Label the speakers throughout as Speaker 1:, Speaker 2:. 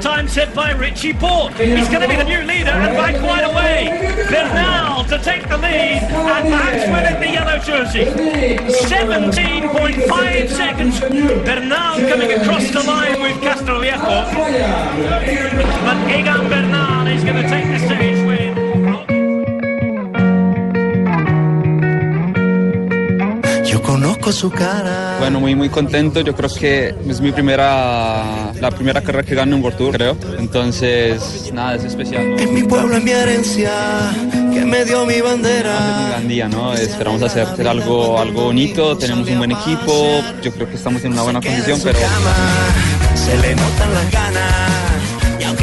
Speaker 1: Time set by Richie Port. He's going to be the new leader and by quite a way. Bernal to take the lead and perhaps win it the yellow jersey. 17.5 seconds. Bernal coming across the line with Castroviejo. But Egan Bernal is going to take the stage
Speaker 2: conozco su cara.
Speaker 3: Bueno, muy muy contento. Yo creo que es mi primera, la primera carrera que gano en World Tour, creo. Entonces, nada, es especial. ¿no?
Speaker 2: Es mi pueblo, es mi herencia, que me dio mi
Speaker 3: Es un
Speaker 2: bandera.
Speaker 3: gran día, ¿no? Esperamos hacer, algo, algo bonito. Tenemos un buen equipo. Yo creo que estamos en una buena
Speaker 2: en
Speaker 3: condición, pero
Speaker 2: se le notan las ganas.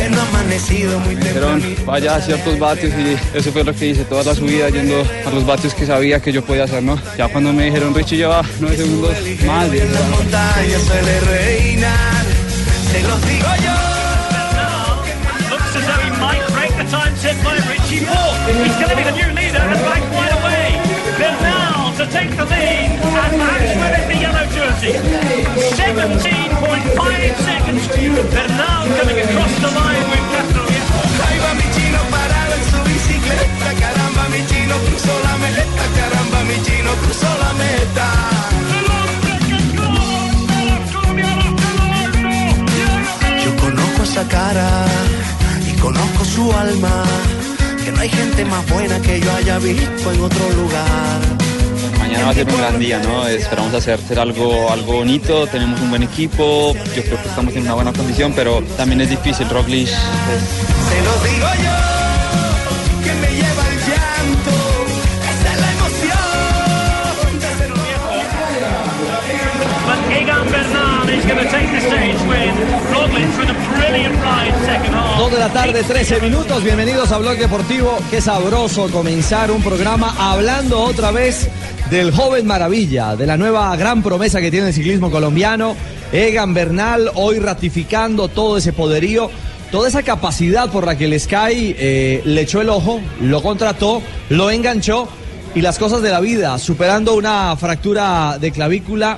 Speaker 2: Y aunque no ha amanecido muy
Speaker 3: dijeron
Speaker 2: temprano.
Speaker 3: vaya a ciertos vatios y eso fue lo que hice toda la subida yendo a los vatios que sabía que yo podía hacer, ¿no? Ya cuando me dijeron Richie lleva nueve segundos más,
Speaker 2: en suele reinar. Se los digo yo.
Speaker 1: Time set by Richie Port. He's going to be the new leader and by quite a way. Bernal to take the lead and it the yellow jersey. 17.5 seconds. Bernal coming across the line with Castroviejo.
Speaker 2: Ahí va mi chino parado en su bicicleta. Caramba, mi chino cruzó la meta. Caramba, mi chino cruzó la meta. Yo conozco esa cara y conozco su alma. Que no hay gente más buena que yo haya visto en otro lugar.
Speaker 3: Mañana va a ser un gran día, ¿no? Esperamos hacer, hacer algo, algo bonito, tenemos un buen equipo, yo creo que estamos en una buena condición, pero también es difícil, Roglic es-
Speaker 2: Se los digo yo, que me lleva el llanto.
Speaker 4: Dos de la tarde, 13 minutos. Bienvenidos a Blog Deportivo. Qué sabroso comenzar un programa hablando otra vez del joven maravilla, de la nueva gran promesa que tiene el ciclismo colombiano. Egan Bernal, hoy ratificando todo ese poderío, toda esa capacidad por la que el Sky eh, le echó el ojo, lo contrató, lo enganchó y las cosas de la vida, superando una fractura de clavícula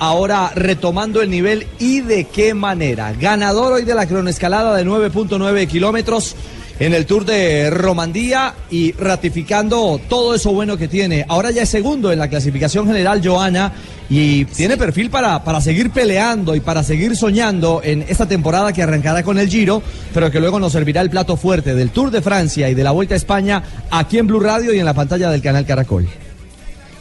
Speaker 4: ahora retomando el nivel y de qué manera. Ganador hoy de la cronoescalada de 9.9 kilómetros en el Tour de Romandía y ratificando todo eso bueno que tiene. Ahora ya es segundo en la clasificación general, Joana, y tiene perfil para, para seguir peleando y para seguir soñando en esta temporada que arrancará con el Giro, pero que luego nos servirá el plato fuerte del Tour de Francia y de la Vuelta a España aquí en Blue Radio y en la pantalla del canal Caracol.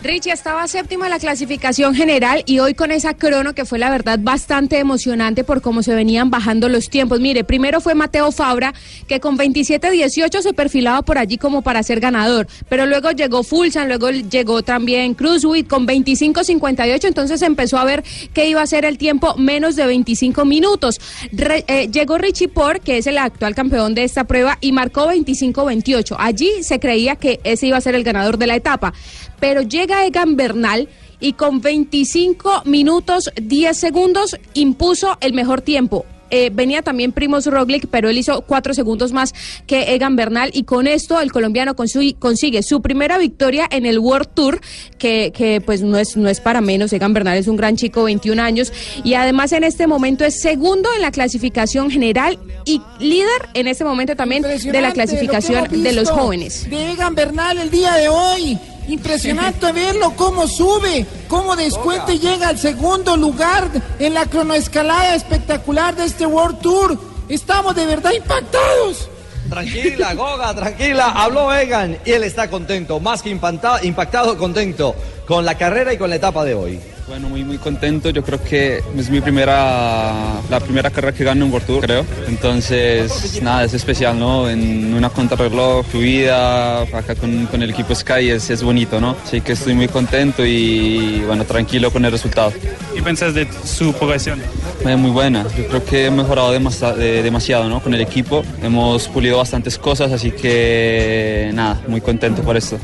Speaker 5: Richie estaba séptimo en la clasificación general y hoy con esa crono que fue la verdad bastante emocionante por cómo se venían bajando los tiempos. Mire, primero fue Mateo Fabra que con 27-18 se perfilaba por allí como para ser ganador, pero luego llegó Fulsan, luego llegó también Cruzwit con 25-58, entonces empezó a ver que iba a ser el tiempo menos de 25 minutos. Re- eh, llegó Richie Port, que es el actual campeón de esta prueba, y marcó 25-28. Allí se creía que ese iba a ser el ganador de la etapa pero llega Egan Bernal y con 25 minutos 10 segundos impuso el mejor tiempo. Eh, venía también Primos Roglic, pero él hizo cuatro segundos más que Egan Bernal y con esto el colombiano consigue, su primera victoria en el World Tour, que, que pues no es, no es para menos. Egan Bernal es un gran chico, 21 años, y además en este momento es segundo en la clasificación general y líder en este momento también de la clasificación
Speaker 6: lo
Speaker 5: de los jóvenes.
Speaker 6: De Egan Bernal el día de hoy. Impresionante verlo cómo sube, cómo descuenta y llega al segundo lugar en la cronoescalada espectacular de este World Tour. Estamos de verdad impactados.
Speaker 4: Tranquila, Goga, tranquila. Habló Egan y él está contento, más que impactado, impactado, contento con la carrera y con la etapa de hoy.
Speaker 3: Bueno, muy muy contento. Yo creo que es mi primera la primera carrera que gano en World Tour, creo. Entonces, nada, es especial, ¿no? En una contrarreloj fluida, acá con, con el equipo Sky es, es bonito, ¿no? Así que estoy muy contento y bueno, tranquilo con el resultado.
Speaker 7: ¿Qué pensás de su progresión?
Speaker 3: Eh, muy buena. Yo creo que he mejorado de- demasiado, ¿no? Con el equipo. Hemos pulido bastantes cosas, así que nada, muy contento por esto.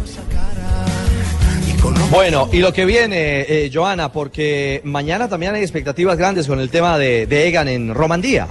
Speaker 4: Bueno, y lo que viene, eh, Joana, porque mañana también hay expectativas grandes con el tema de, de Egan en Romandía.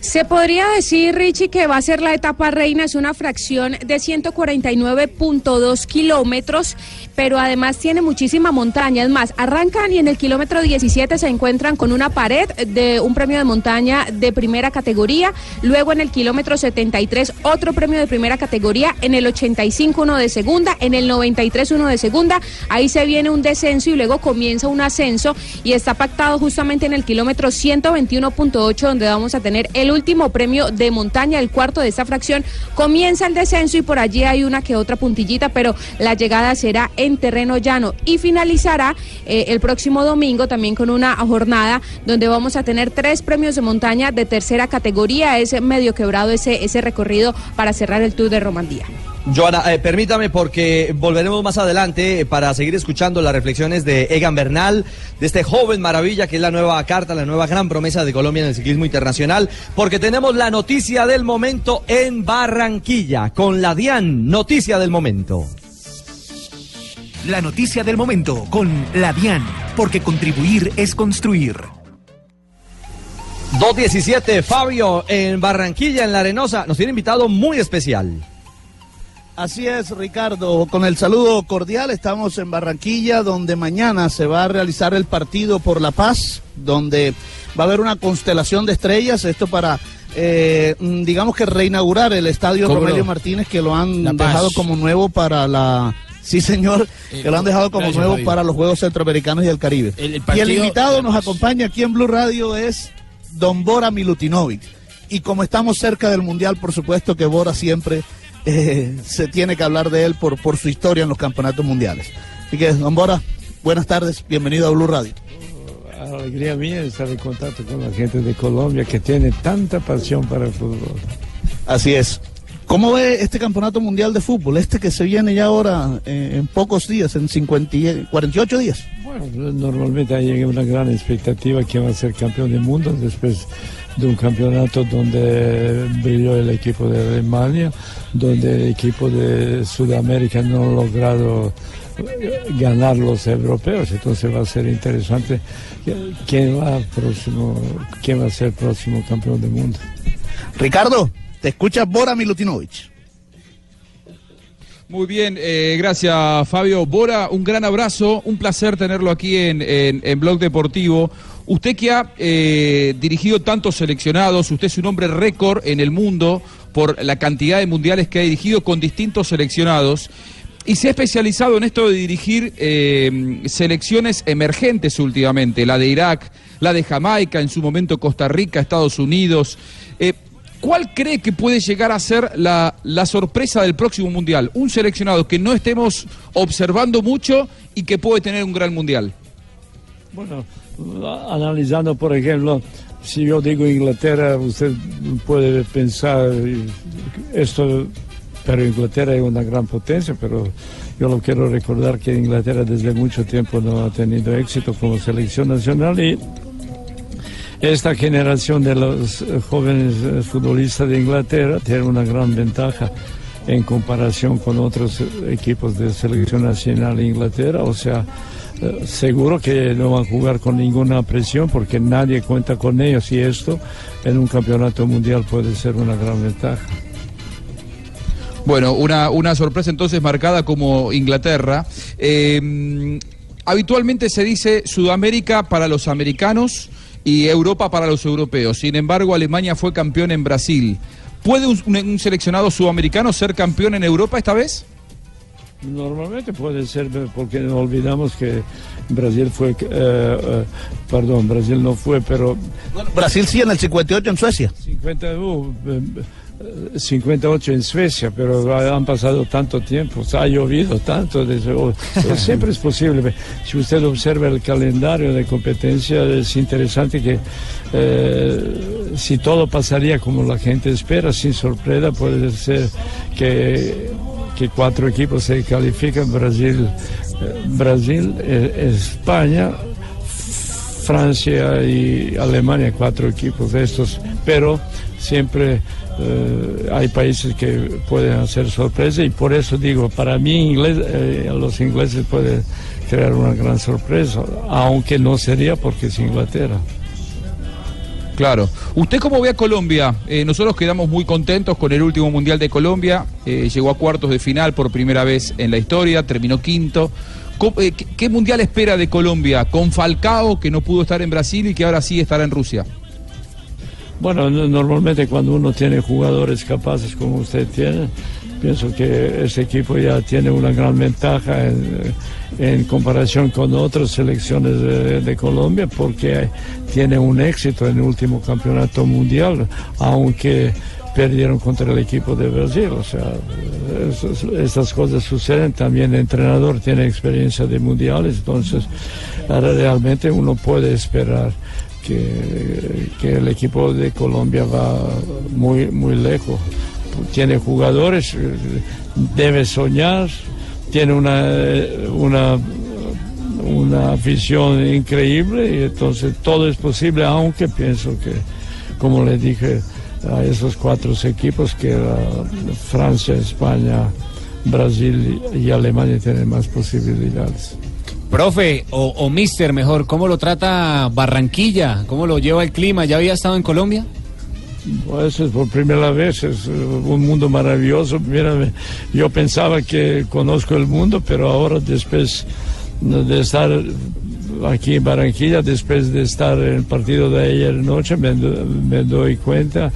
Speaker 5: Se podría decir, Richie, que va a ser la etapa reina, es una fracción de 149.2 kilómetros, pero además tiene muchísima montaña. Es más, arrancan y en el kilómetro 17 se encuentran con una pared de un premio de montaña de primera categoría, luego en el kilómetro 73 otro premio de primera categoría, en el 85 uno de segunda, en el 93 uno de segunda, ahí se viene un descenso y luego comienza un ascenso. Y está pactado justamente en el kilómetro 121.8 donde vamos a tener el último premio de montaña, el cuarto de esta fracción. Comienza el descenso y por allí hay una que otra puntillita, pero la llegada será en terreno llano y finalizará eh, el próximo domingo también con una jornada donde vamos a tener tres premios de montaña de tercera categoría. Es medio quebrado ese, ese recorrido para cerrar el Tour de Romandía.
Speaker 4: Joana, eh, permítame porque volveremos más adelante eh, para seguir escuchando las reflexiones de Egan Bernal, de este joven maravilla que es la nueva carta, la nueva gran promesa de Colombia en el ciclismo internacional, porque tenemos la noticia del momento en Barranquilla, con la DIAN, noticia del momento.
Speaker 8: La noticia del momento con la DIAN, porque contribuir es construir.
Speaker 4: 217, Fabio, en Barranquilla, en La Arenosa, nos tiene invitado muy especial.
Speaker 9: Así es, Ricardo. Con el saludo cordial, estamos en Barranquilla, donde mañana se va a realizar el partido por la paz, donde va a haber una constelación de estrellas. Esto para, eh, mm, digamos que reinaugurar el estadio
Speaker 10: ¿Cómo
Speaker 9: Rogelio
Speaker 10: no?
Speaker 9: Martínez, que lo han dejado como nuevo para la. Sí, señor,
Speaker 10: Eh,
Speaker 9: que lo han dejado como nuevo para los Juegos Centroamericanos y del Caribe.
Speaker 10: El- el
Speaker 9: y el invitado nos acompaña aquí en Blue Radio es Don Bora Milutinovic. Y como estamos cerca del Mundial, por supuesto que Bora siempre eh, se tiene que hablar de él por, por su historia en los campeonatos mundiales. Así que, Don Bora, buenas tardes, bienvenido a Blue Radio.
Speaker 11: Alegría mía estar en contacto con la gente de Colombia que tiene tanta pasión para el fútbol.
Speaker 9: Así es. ¿Cómo ve este campeonato mundial de fútbol? Este que se viene ya ahora eh, en pocos días, en 50, y- 48 días.
Speaker 11: Bueno, normalmente hay una gran expectativa que va a ser campeón del mundo después de un campeonato donde brilló el equipo de Alemania, donde el equipo de Sudamérica no ha logrado eh, ganar los europeos, entonces va a ser interesante quién va próximo, quién va a ser el próximo campeón del mundo.
Speaker 9: Ricardo, te escucha Bora Milutinovic.
Speaker 12: Muy bien, eh, gracias Fabio. Bora, un gran abrazo, un placer tenerlo aquí en, en, en Blog Deportivo. Usted que ha eh, dirigido tantos seleccionados, usted es un hombre récord en el mundo por la cantidad de mundiales que ha dirigido con distintos seleccionados y se ha especializado en esto de dirigir eh, selecciones emergentes últimamente, la de Irak, la de Jamaica, en su momento Costa Rica, Estados Unidos. Eh, ¿Cuál cree que puede llegar a ser la, la sorpresa del próximo Mundial? Un seleccionado que no estemos observando mucho y que puede tener un gran Mundial.
Speaker 11: Bueno, analizando, por ejemplo, si yo digo Inglaterra, usted puede pensar eh, esto, pero Inglaterra es una gran potencia, pero yo lo quiero recordar que Inglaterra desde mucho tiempo no ha tenido éxito como selección nacional y esta generación de los eh, jóvenes eh, futbolistas de Inglaterra tiene una gran ventaja en comparación con otros eh, equipos de selección nacional de Inglaterra, o sea, seguro que no van a jugar con ninguna presión porque nadie cuenta con ellos y esto en un campeonato mundial puede ser una gran ventaja.
Speaker 12: Bueno, una, una sorpresa entonces marcada como Inglaterra. Habitualmente se dice Sudamérica para los americanos y Europa para los europeos. Sin embargo, Alemania fue campeón en Brasil. ¿Puede un, un seleccionado sudamericano ser campeón en Europa esta vez?
Speaker 11: Normalmente puede ser porque no olvidamos que Brasil fue, eh, eh, perdón, Brasil no fue, pero...
Speaker 9: Brasil sí en el 58 en Suecia.
Speaker 11: 50, uh, eh, 58 en Suecia, pero han pasado tanto tiempo, ha llovido tanto, desde, oh, siempre es posible. Si usted observa el calendario de competencia, es interesante que eh, si todo pasaría como la gente espera, sin sorpresa, puede ser que, que cuatro equipos se califican, Brasil, eh, Brasil, eh, España, Francia y Alemania, cuatro equipos de estos, pero siempre eh, hay países que pueden hacer sorpresa y por eso digo, para mí inglés, eh, los ingleses pueden crear una gran sorpresa, aunque no sería porque es Inglaterra.
Speaker 12: Claro. ¿Usted cómo ve a Colombia? Eh, nosotros quedamos muy contentos con el último Mundial de Colombia. llegó a cuartos de final por primera vez en la historia, terminó quinto. ¿Qué, ¿Qué Mundial espera de Colombia? Con Falcao, que no pudo estar en Brasil y que ahora sí estará en Rusia.
Speaker 11: Bueno, normalmente cuando uno tiene jugadores capaces como usted tiene, pienso que ese equipo ya tiene una gran ventaja en, comparación con otras selecciones de, Colombia porque tiene un éxito en el último campeonato mundial, aunque perdieron contra el equipo de Brasil. O sea, estas cosas suceden. También el entrenador tiene experiencia de mundiales, entonces realmente uno puede esperar que, el equipo de Colombia va muy, muy lejos. Tiene jugadores, debe soñar, tiene una, una, una afición increíble y entonces todo es posible, aunque pienso que, como le dije a esos cuatro equipos, que Francia, España, Brasil y Alemania tienen más posibilidades.
Speaker 13: Profe, o, o mister mejor, ¿cómo lo trata Barranquilla? ¿Cómo lo lleva el clima? ¿Ya había estado en Colombia?
Speaker 11: Pues es por primera vez, es uh, un mundo maravilloso. Mira, yo pensaba que conozco el mundo, pero ahora después de estar aquí en Barranquilla, después de estar en el partido de ayer noche, me, me doy cuenta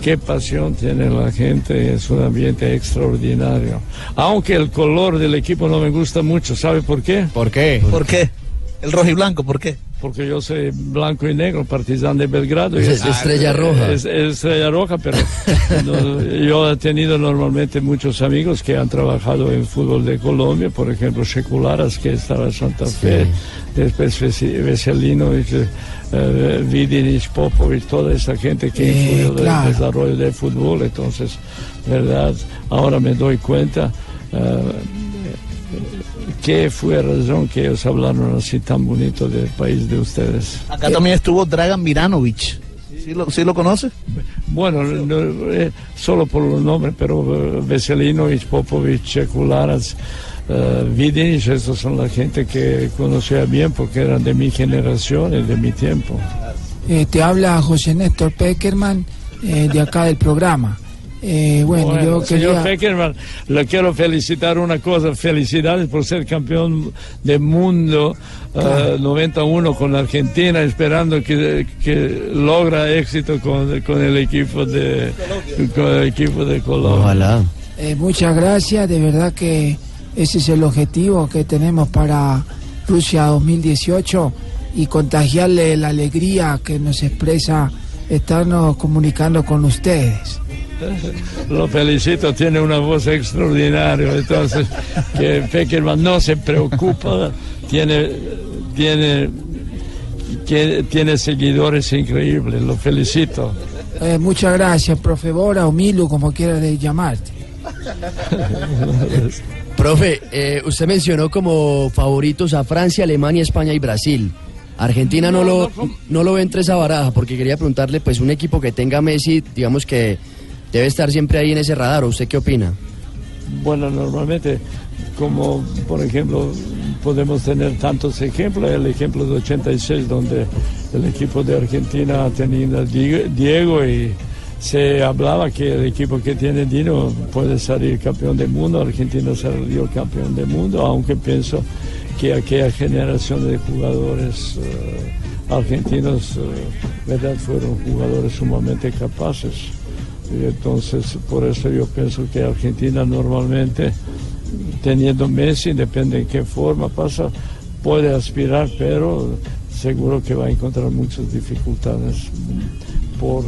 Speaker 11: qué pasión tiene la gente, es un ambiente extraordinario. Aunque el color del equipo no me gusta mucho, ¿sabe por qué?
Speaker 13: ¿Por qué?
Speaker 9: ¿Por qué? El rojo y blanco, ¿por qué?
Speaker 11: Porque yo soy blanco y negro, partizan de Belgrado.
Speaker 14: Es, estrella roja.
Speaker 11: Es, estrella roja, pero yo he tenido normalmente muchos amigos que han trabajado en fútbol de Colombia, por ejemplo, Secularas, que estaba en Santa Fe, después Veselino, eh, Vidinich, Popovic, toda esa gente que influyó en el desarrollo del fútbol. Entonces, verdad, ahora me doy cuenta. Eh, ¿Qué fue la razón que ellos hablaron así tan bonito del país de ustedes?
Speaker 9: Acá también estuvo Dragan Miranovic. ¿Sí lo, ¿sí lo conoce?
Speaker 11: Bueno, eh, solo por los nombres, pero uh, Veselino, Popovic, Chekularas, uh, esos son la gente que conocía bien porque eran de mi generación y de mi tiempo.
Speaker 15: Eh, te habla José Néstor Peckerman eh, de acá del programa. Eh, bueno, yo
Speaker 11: Señor Peckerman, le quiero felicitar una cosa. Felicidades por ser campeón del mundo 91 uh, con la Argentina, esperando que, que logra éxito con, con, el equipo de con el equipo de Colombia.
Speaker 14: Ojalá.
Speaker 15: Eh, muchas gracias, de verdad que ese es el objetivo que tenemos para Rusia 2018 y contagiarle la alegría que nos expresa estarnos comunicando con ustedes.
Speaker 11: Lo felicito, tiene una voz extraordinaria, entonces que Peckerman no se preocupa, tiene, tiene, tiene, seguidores increíbles, lo felicito.
Speaker 15: Eh, muchas gracias, profe Bora o Milu, como quiera de llamarte.
Speaker 14: profe, eh, usted mencionó como favoritos a Francia, Alemania, España y Brasil. Argentina no, lo, no lo ve entre esa baraja, porque quería preguntarle, pues un equipo que tenga Messi, digamos que debe estar siempre ahí en ese radar. ¿Usted qué opina?
Speaker 11: Bueno, normalmente, como por ejemplo, podemos tener tantos ejemplos, el ejemplo de 86, donde el equipo de Argentina tenido Diego y se hablaba que el equipo que tiene Dino puede salir campeón del mundo, Argentina salió campeón del mundo, aunque pienso que aquella generación de jugadores eh, argentinos, eh, ¿verdad?, fueron jugadores sumamente capaces. Y entonces, por eso yo pienso que Argentina normalmente teniendo Messi, depende en qué forma pasa, puede aspirar, pero seguro que va a encontrar muchas dificultades por,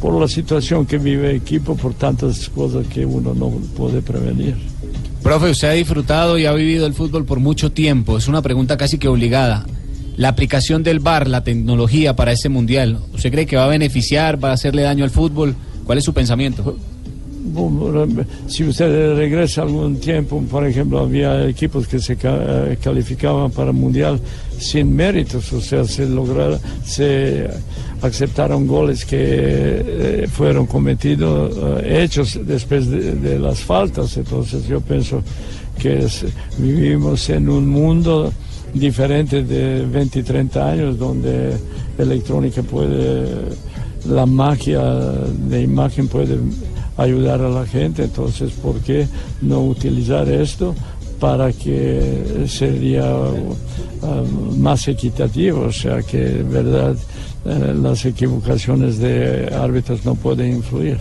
Speaker 11: por la situación que vive el equipo, por tantas cosas que uno no puede prevenir.
Speaker 13: Profe, usted ha disfrutado y ha vivido el fútbol por mucho tiempo. Es una pregunta casi que obligada. La aplicación del VAR, la tecnología para este mundial, ¿usted cree que va a beneficiar, va a hacerle daño al fútbol? ¿Cuál es su pensamiento?
Speaker 11: Si usted regresa algún tiempo, por ejemplo, había equipos que se eh, calificaban para mundial sin méritos, o sea, se lograron, se aceptaron goles que eh, fueron cometidos, eh, hechos después de, las faltas. Entonces, yo pienso que vivimos en un mundo diferente de 20 y 30 años, donde electrónica puede, la magia de imagen puede ayudar a la gente, entonces ¿por qué no utilizar esto para que sería uh, más equitativo? O sea que verdad eh, las equivocaciones de árbitros no pueden influir.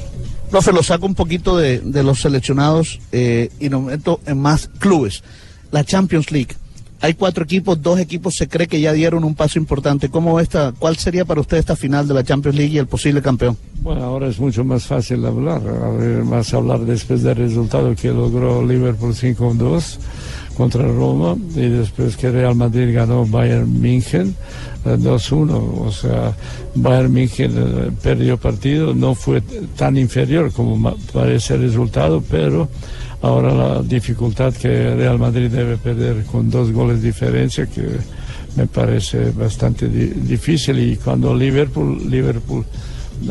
Speaker 9: Profe, lo saco un poquito de, de los seleccionados eh, y nos meto en más clubes. La Champions League. Hay cuatro equipos, dos equipos se cree que ya dieron un paso importante. ¿Cómo esta, ¿Cuál sería para usted esta final de la Champions League y el posible campeón?
Speaker 11: Bueno, ahora es mucho más fácil hablar, más hablar después del resultado que logró Liverpool 5-2 contra Roma y después que Real Madrid ganó Bayern München eh, 2-1. O sea, Bayern München eh, perdió partido, no fue tan inferior como parece el resultado, pero ahora la dificultad que Real Madrid debe perder con dos goles de diferencia que me parece bastante di- difícil y cuando Liverpool Liverpool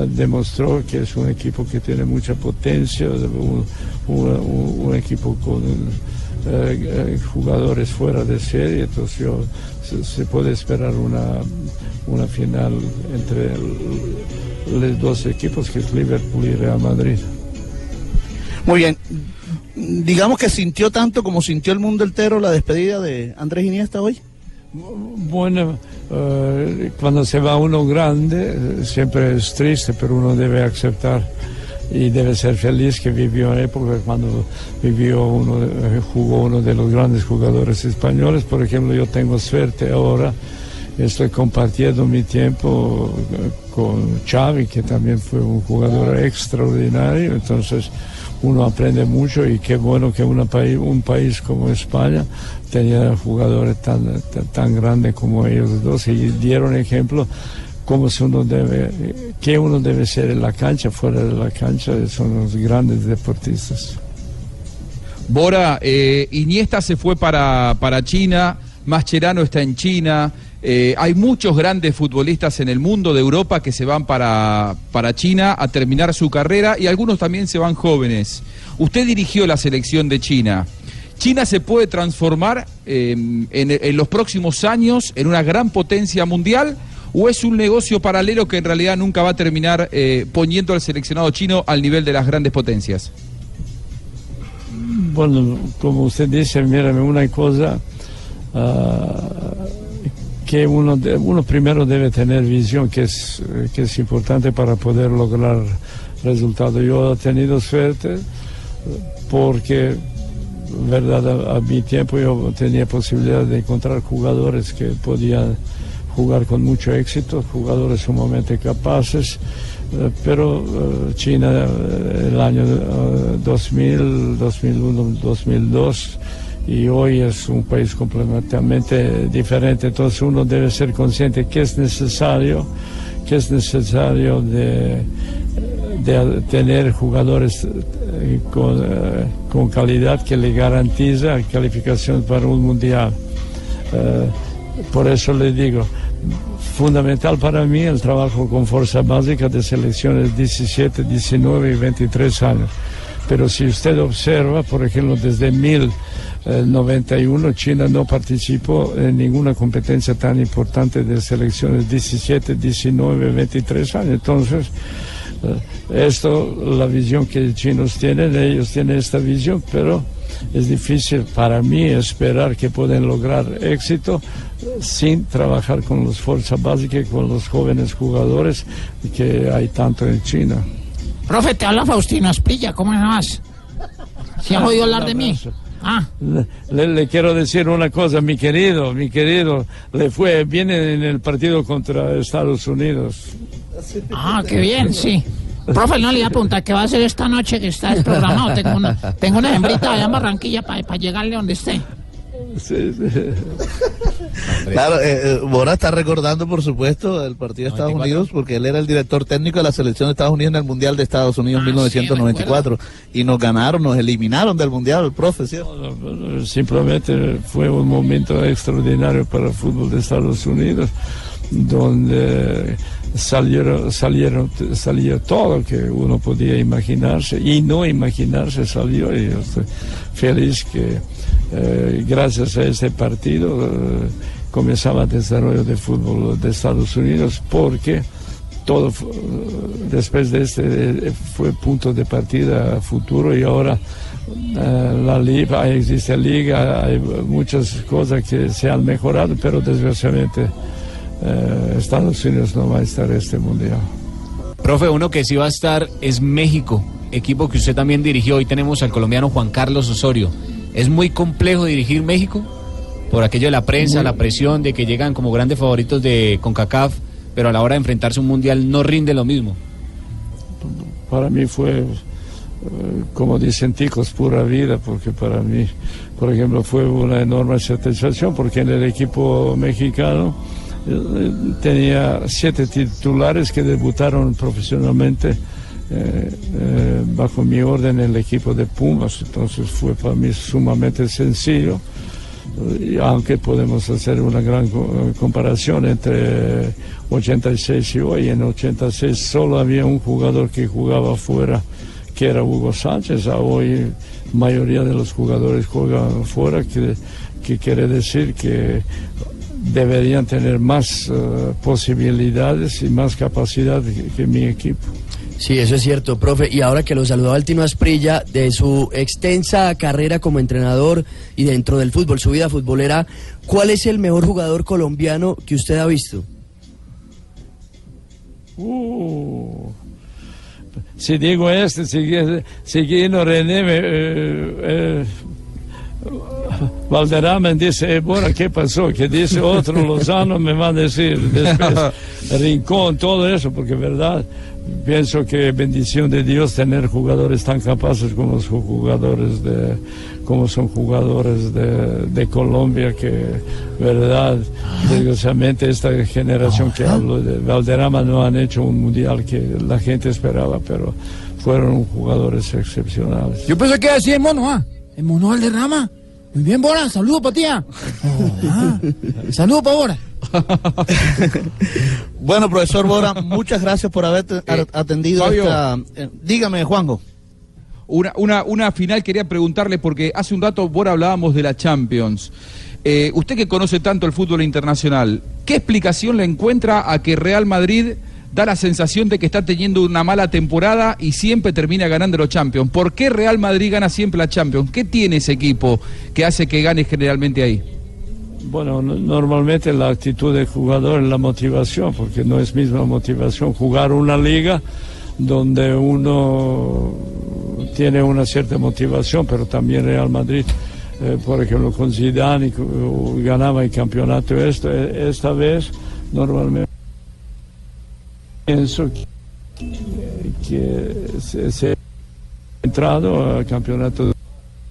Speaker 11: demostró que es un equipo que tiene mucha potencia, un- un equipo con eh, eh, jugadores fuera de serie, entonces yo- se, se puede esperar una, una final entre los dos equipos que es Liverpool y Real Madrid.
Speaker 9: Muy bien. Digamos que sintió tanto como sintió el mundo entero la despedida de Andrés Iniesta hoy.
Speaker 11: Bueno, eh, cuando se va uno grande, eh, siempre es triste, pero uno debe aceptar y debe ser feliz que vivió en época cuando vivió uno, eh, jugó uno de los grandes jugadores españoles. Por ejemplo, yo tengo suerte ahora, estoy compartiendo mi tiempo eh, con Xavi, que también fue un jugador extraordinario, entonces uno aprende mucho y qué bueno que una país, un país como España tenía jugadores tan, tan, tan grandes como ellos dos. Y dieron ejemplo cómo uno debe, qué uno debe ser en la cancha, fuera de la cancha, son los grandes deportistas.
Speaker 12: Bora, eh, Iniesta se fue para, para China, Mascherano está en China, eh, hay muchos grandes futbolistas en el mundo de Europa que se van para, para China a terminar su carrera y algunos también se van jóvenes. Usted dirigió la selección de China. ¿China se puede transformar eh, en, en los próximos años en una gran potencia mundial? ¿O es un negocio paralelo que en realidad nunca va a terminar eh, poniendo al seleccionado chino al nivel de las grandes potencias?
Speaker 11: Bueno, como usted dice, mírame, una cosa ah, que uno, de- uno primero debe tener visión, que es, que es importante para poder lograr resultados. Yo he tenido suerte porque, verdad, a mi tiempo yo tenía posibilidad de encontrar jugadores que podían jugar con mucho éxito, jugadores sumamente capaces, eh, pero eh, China eh, el año eh, 2000, 2001, 2002 y hoy es un país completamente diferente, entonces uno debe ser consciente que es necesario, que es necesario de, tener jugadores con, calidad que le garantiza calificación para un mundial. Por eso le digo, fundamental para mí el trabajo con fuerza básica de selecciones 17, 19 y 23 años. Pero si usted observa, por ejemplo, desde 1091 China no participó en ninguna competencia tan importante de selecciones 17, 19, 23 años. Entonces, eh, esto, la visión que chinos tienen, ellos tienen esta visión, pero es difícil para mí esperar que puedan lograr éxito sin trabajar con las fuerzas básicas, con los jóvenes jugadores que hay tanto en China.
Speaker 15: Profe, te habla Faustino Asprilla, ¿cómo estás? ¿Se ha oído hablar de mí?
Speaker 11: Ah. Le, le quiero decir una cosa, mi querido, mi querido, le fue bien en el partido contra Estados Unidos.
Speaker 15: Ah, qué bien, sí. Profe, no le iba a preguntar qué va a hacer esta noche que está desprogramado. Tengo una, tengo una hembrita allá en Barranquilla para llegarle donde esté.
Speaker 11: Sí, sí.
Speaker 9: Claro, eh, eh, Bora está recordando, por supuesto, el partido de Estados Unidos, porque él era el director técnico de la selección de Estados Unidos en el Mundial de Estados Unidos en 1994. y nos ganaron, nos eliminaron del Mundial, el profe, ¿cierto?
Speaker 11: Simplemente fue un momento extraordinario para el fútbol de Estados Unidos, donde salieron, salieron, salió todo lo que uno podía imaginarse y no imaginarse salió y yo estoy feliz que eh, gracias a ese partido eh, comenzaba el desarrollo del fútbol de Estados Unidos porque todo fu- después de este eh, fue punto de partida futuro y ahora eh, la liga, existe liga, hay muchas cosas que se han mejorado, pero desgraciadamente eh, Estados Unidos no va a estar este mundial.
Speaker 13: Profe, uno que sí va a estar es México, equipo que usted también dirigió. Hoy tenemos al colombiano Juan Carlos Osorio. ¿Es muy complejo dirigir México? Por aquello de la prensa,
Speaker 11: Muy-
Speaker 13: la presión de que llegan como grandes favoritos de CONCACAF, pero a la hora de enfrentarse a un mundial no rinde lo mismo.
Speaker 11: Para mí fue, eh, como dicen ticos, pura vida, porque para mí, por ejemplo, fue una enorme satisfacción, porque en el equipo mexicano eh, tenía siete titulares que debutaron profesionalmente. Eh, eh, bajo mi orden en el equipo de Pumas, entonces fue para mí sumamente sencillo y aunque podemos hacer una gran co- comparación entre 86 y hoy, en 86 solo había un jugador que jugaba fuera, que era Hugo Sánchez, a hoy mayoría de los jugadores juegan fuera, que, que quiere decir que deberían tener más eh, posibilidades y más capacidad que mi equipo.
Speaker 16: Sí, eso es cierto, profe. Y ahora que lo saludaba el Tino Asprilla, de su extensa carrera como entrenador y dentro del fútbol, su vida futbolera, ¿cuál es el mejor jugador colombiano que usted ha visto?
Speaker 11: Uh, si digo este, si, si Guino René me, eh, eh, Valderrama dice, eh, bueno, ¿qué pasó? Que dice otro Lozano, me va a decir después, Rincón, todo eso, porque verdad, pienso que bendición de Dios tener jugadores tan capaces como son jugadores de, como son jugadores de, de Colombia, que verdad, desgraciadamente esta generación que hablo de Valderrama no han hecho un mundial que la gente esperaba, pero fueron jugadores excepcionales.
Speaker 15: Yo pensé que iba a decir el mono, ¿ah? El mono Valderrama. Muy bien, Bora. Saludos para ti. ah. Oh, ah. Saludos para Bora.
Speaker 9: Bueno, profesor Bora, muchas gracias por haber te- atendido
Speaker 12: Fabio.
Speaker 9: esta... eh, dígame, Juanjo.
Speaker 12: Una, una, una final quería preguntarle, porque hace un rato, Bora, hablábamos de la Champions. Eh, usted que conoce tanto el fútbol internacional, ¿qué explicación le encuentra a que Real Madrid da la sensación de que está teniendo una mala temporada y siempre termina ganando los Champions? ¿Por qué Real Madrid gana siempre la Champions? ¿Qué tiene ese equipo que hace que gane generalmente ahí?
Speaker 11: Bueno, no- normalmente la actitud del jugador es la motivación, porque no es misma motivación jugar una liga donde uno tiene una cierta motivación, pero también Real Madrid, eh, por ejemplo, con Zidane ganaba el campeonato. Esta, esta vez, normalmente, pienso que, que se, se ha entrado al campeonato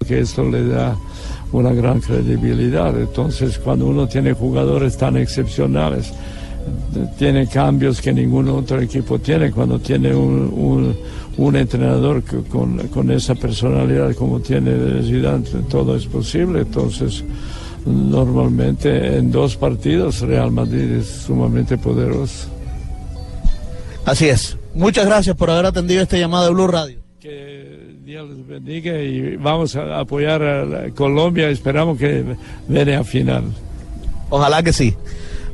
Speaker 11: que esto le da una gran credibilidad. Entonces, cuando uno tiene jugadores tan excepcionales, tiene cambios que ningún otro equipo tiene, cuando tiene un, un- un entrenador que- con, con esa personalidad como tiene Zidane, todo es posible. Entonces, normalmente en dos partidos Real Madrid es sumamente poderoso.
Speaker 9: Así es. Muchas gracias por haber atendido este llamado de Blue Radio.
Speaker 11: Que Dios les bendiga y vamos a apoyar a Colombia. Esperamos que viene a final.
Speaker 9: Ojalá que sí.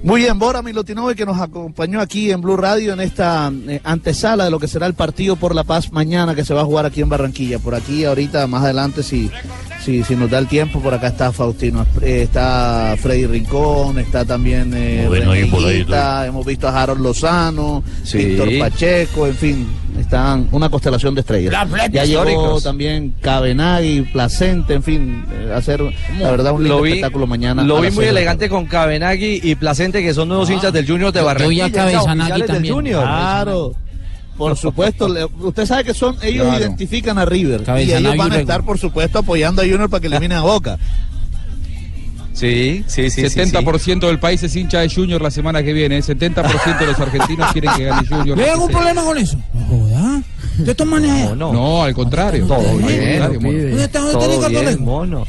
Speaker 9: Muy bien, Bora Milutinovic que nos acompañó aquí en Blue Radio en esta eh, antesala de lo que será el partido por la paz mañana que se va a jugar aquí en Barranquilla. Por aquí ahorita más adelante si, si, si nos da el tiempo, por acá está Faustino, eh, está Freddy Rincón, está también eh,
Speaker 17: Bueno, ahí
Speaker 9: hemos visto a Harold Lozano,
Speaker 12: Sí.
Speaker 9: Víctor Pacheco, en fin, Están una constelación de estrellas.
Speaker 17: Las fletes
Speaker 9: Ya llegó
Speaker 17: históricos.
Speaker 9: también Cabenagui, Placente, en fin, eh, hacer la verdad un lindo
Speaker 4: vi-
Speaker 9: espectáculo mañana.
Speaker 4: Lo vi muy
Speaker 9: la
Speaker 4: elegante con Cabenagui y Placente, que son nuevos hinchas del Junior de
Speaker 17: yo- yo
Speaker 4: Barranquilla. del
Speaker 17: también.
Speaker 4: Junior.
Speaker 9: Claro. Por supuesto, usted sabe que son ellos
Speaker 4: Claro.
Speaker 9: identifican a River y
Speaker 4: Cabezanagui
Speaker 9: ellos van a
Speaker 4: y
Speaker 9: estar, por supuesto, apoyando a Junior para que eliminen a Boca.
Speaker 4: Sí, sí, sí.
Speaker 12: 70% del país es hincha de Junior la semana que viene. ¿eh? 70% de los argentinos quieren que gane Junior.
Speaker 15: ¿Yo hay algún problema con eso? No. ¿De todas maneras?
Speaker 12: No, no, al contrario.
Speaker 4: Todo bien,
Speaker 12: contrario, mono.
Speaker 15: ¿Dónde está? ¿Dónde
Speaker 4: Todo
Speaker 15: está
Speaker 4: bien, mono.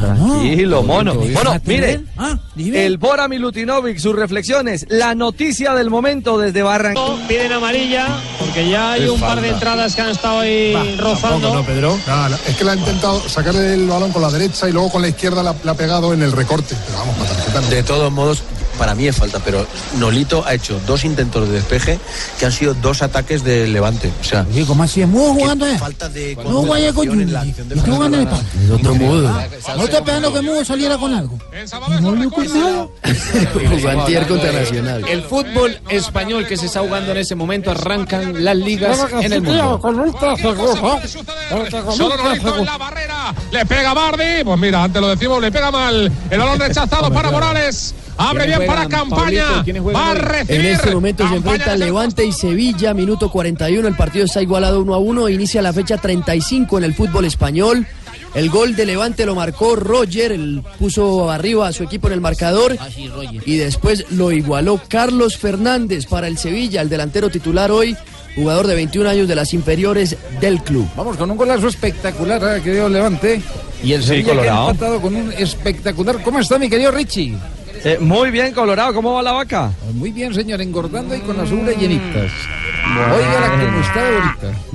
Speaker 4: Tranquilo, mono. Bueno,
Speaker 15: ¿Déjate
Speaker 4: mire,
Speaker 15: ver? Ah, dime.
Speaker 4: el Bora Milutinovic, sus reflexiones, la noticia del momento desde Barranquilla.
Speaker 18: Piden amarilla porque ya hay
Speaker 4: Es
Speaker 18: un par de entradas que han estado ahí rozando.
Speaker 19: Pedro? es que le ha intentado sacar el balón con la derecha y luego con la izquierda la, la ha pegado en el recorte. Pero vamos, para tarjeta no.
Speaker 20: De todos modos, para mí es falta, pero Nolito ha hecho dos intentos de despeje que han sido dos ataques de Levante. O sea,
Speaker 15: Oye, ¿cómo así? ¿Es mudo jugando, eh?
Speaker 20: falta de
Speaker 15: No vaya con Junior. Está jugando en el parque.
Speaker 16: Es otro mudo.
Speaker 15: No está esperando que Mudo saliera con algo. No le ocurre nada.
Speaker 16: Jugó antier contra Nacional.
Speaker 13: El fútbol español que se está jugando en ese momento arrancan las ligas en el mundo.
Speaker 7: Solo Nolito en la barrera. Le pega Bardi. Pues mira, antes lo decimos, le pega mal. El balón rechazado para Morales. Abre
Speaker 16: ¿Quiénes
Speaker 7: bien para Campaña. Va a
Speaker 16: hoy?
Speaker 7: recibir.
Speaker 16: En este momento se enfrenta Levante y Sevilla, minuto 41, el partido está igualado 1 a 1, inicia la fecha 35 en el fútbol español. El gol de Levante lo marcó Roger, él puso arriba a su equipo en el marcador y después lo igualó Carlos Fernández para el Sevilla, el delantero titular hoy, jugador de 21 años de las inferiores del club.
Speaker 6: Vamos con un golazo espectacular eh, que dio Levante. Y el
Speaker 4: Sí,
Speaker 6: Sevilla que ha
Speaker 4: Colorado.
Speaker 6: empatado con un espectacular. ¿Cómo está mi querido Richie?
Speaker 4: Eh, muy bien, Colorado, ¿cómo va la vaca?
Speaker 6: Muy bien, señor, engordando y con las ubres llenitas. Oiga la que no está de bonita.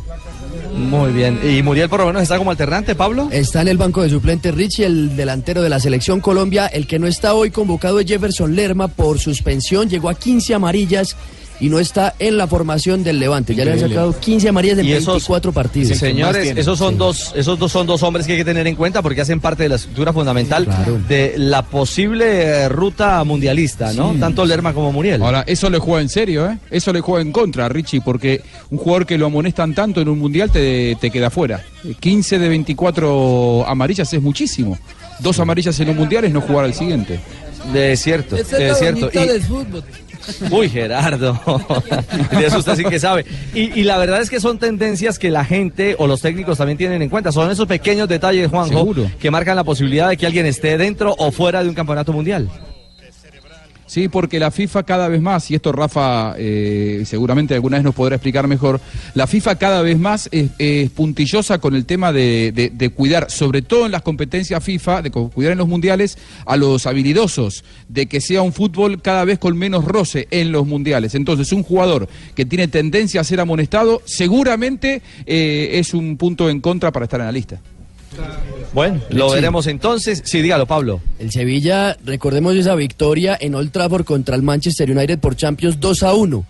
Speaker 4: Muy bien. ¿Y Muriel por lo menos está como alternante, Pablo?
Speaker 16: Está en el banco de suplentes Richie, el delantero de la selección Colombia. El que no está hoy convocado es Jefferson Lerma por suspensión. Llegó a 15 amarillas y no está en la formación del Levante. Ya le han
Speaker 4: Increíble.
Speaker 16: sacado 15 amarillas en
Speaker 4: Y esos-
Speaker 16: 24 partidos.
Speaker 4: Señores, esos son dos, esos dos son dos hombres que hay que tener en cuenta porque hacen parte de la estructura fundamental de la posible eh, ruta mundialista, ¿no? Tanto Lerma como Muriel.
Speaker 12: Ahora, eso le juega en serio, ¿eh? Eso le juega en contra, Richie, porque un jugador que lo amonestan tanto en un mundial te, te queda fuera. 15 de 24 amarillas es muchísimo. Dos amarillas en un mundial es no jugar al siguiente.
Speaker 4: De cierto,
Speaker 12: es
Speaker 4: es cierto. Y-
Speaker 12: del
Speaker 15: fútbol.
Speaker 4: Uy, Gerardo. De eso usted sí que sabe. Y, y la verdad es que son tendencias que la gente o los técnicos también tienen en cuenta. Son esos pequeños detalles, Juanjo,
Speaker 12: Seguro.
Speaker 4: que marcan la posibilidad de que alguien esté dentro o fuera de un campeonato mundial.
Speaker 12: Sí, porque la FIFA cada vez más, y esto Rafa eh, seguramente alguna vez nos podrá explicar mejor, la FIFA cada vez más es, es puntillosa con el tema de, de- cuidar, sobre todo en las competencias FIFA, de cu- cuidar en los mundiales a los habilidosos, de que sea un fútbol cada vez con menos roce en los mundiales. Entonces, un jugador que tiene tendencia a ser amonestado, seguramente eh, es un punto en contra para estar en la lista.
Speaker 4: Bueno, lo veremos entonces. Sí, dígalo, Pablo.
Speaker 16: El Sevilla, recordemos esa victoria en Old Trafford contra el Manchester United por Champions 2 a 1.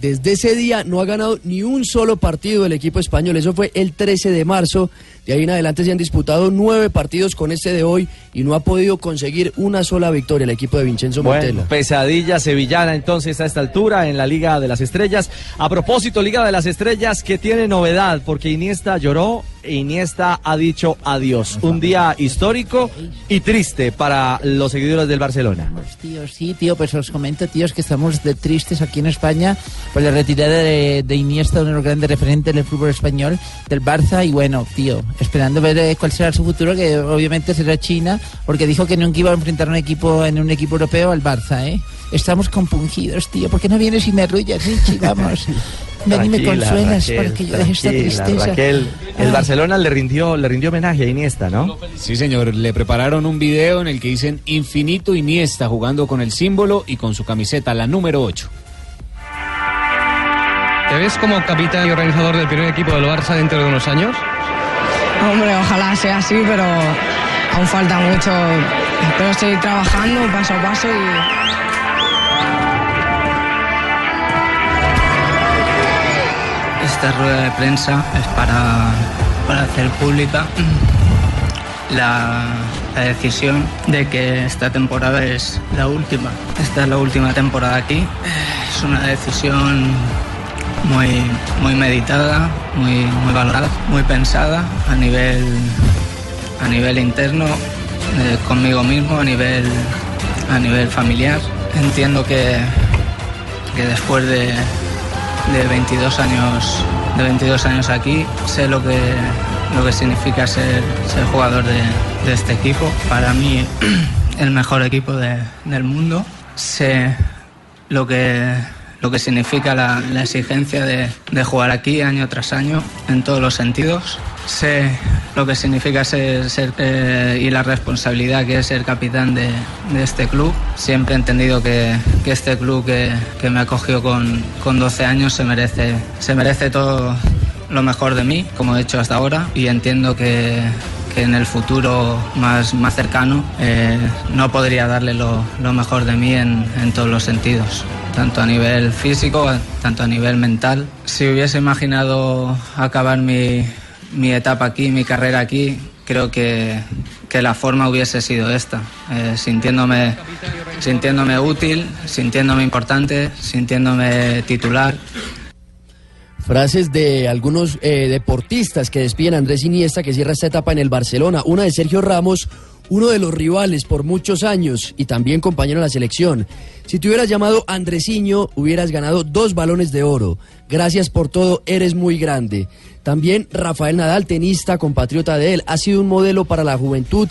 Speaker 16: Desde ese día no ha ganado ni un solo partido del equipo español. Eso fue el 13 de marzo. De ahí en adelante se han disputado nueve partidos con este de hoy y no ha podido conseguir una sola victoria el equipo de Vincenzo Montella.
Speaker 4: Bueno, pesadilla sevillana entonces a esta altura en la Liga de las Estrellas. A propósito, Liga de las Estrellas que tiene novedad porque Iniesta lloró Iniesta ha dicho adiós. Un día histórico y triste para los seguidores del Barcelona.
Speaker 10: Tío, sí, tío, pues os comento, tíos, que estamos de tristes aquí en España por la retirada de, de Iniesta, uno de los grandes referentes del fútbol español, del Barça, y bueno, tío, esperando ver eh, cuál será su futuro, que obviamente será China, porque dijo que nunca iba a enfrentar un equipo en un equipo europeo al Barça, ¿eh? Estamos compungidos, tío, ¿por qué no vienes y me arrullas, Richie? Vamos. Ven y me consuelas
Speaker 4: Raquel,
Speaker 10: para que yo deje esta tristeza.
Speaker 4: Raquel, el
Speaker 10: Ah.
Speaker 4: Barcelona le rindió, le rindió homenaje a Iniesta, ¿no?
Speaker 13: Sí, señor, le prepararon un video en el que dicen Infinito Iniesta jugando con el símbolo y con su camiseta, la número 8.
Speaker 21: ¿Te ves como capitán y organizador del primer equipo del Barça dentro de unos años?
Speaker 22: Hombre, ojalá sea así, pero aún falta mucho. Pero estoy trabajando paso a paso y
Speaker 23: Esta rueda de prensa es para, para hacer pública la, la decisión de que esta temporada es la última. Esta es la última temporada aquí. Es una decisión muy, muy meditada, muy, muy valorada, muy pensada a nivel, a nivel interno, eh, conmigo mismo, a nivel, a nivel familiar. Entiendo que, que después de, de 22 años de 22 años aquí sé lo que lo que significa ser, ser jugador de, de este equipo. Para mí el mejor equipo de- del mundo. Sé lo que lo que significa la, la exigencia de, de jugar aquí año tras año en todos los sentidos sé lo que significa ser, eh, y la responsabilidad que es ser capitán de, este club. Siempre he entendido que, este club que, que me acogió con, con 12 años se merece, se merece todo lo mejor de mí, como he hecho hasta ahora, y entiendo que, en el futuro más, más cercano eh, no podría darle lo, mejor de mí en todos los sentidos tanto a nivel físico, tanto a nivel mental. Si hubiese imaginado acabar mi, mi etapa aquí, mi carrera aquí, creo que, que la forma hubiese sido esta, eh, sintiéndome, sintiéndome útil, sintiéndome importante, sintiéndome titular.
Speaker 16: Frases de algunos eh, deportistas que despiden a Andrés Iniesta, que cierra esta etapa en el Barcelona. Una de Sergio Ramos, uno de los rivales por muchos años y también compañero de la selección. Si te hubieras llamado Andresiño, hubieras ganado dos balones de oro. Gracias por todo, eres muy grande. También Rafael Nadal, tenista, compatriota de él, ha sido un modelo para la juventud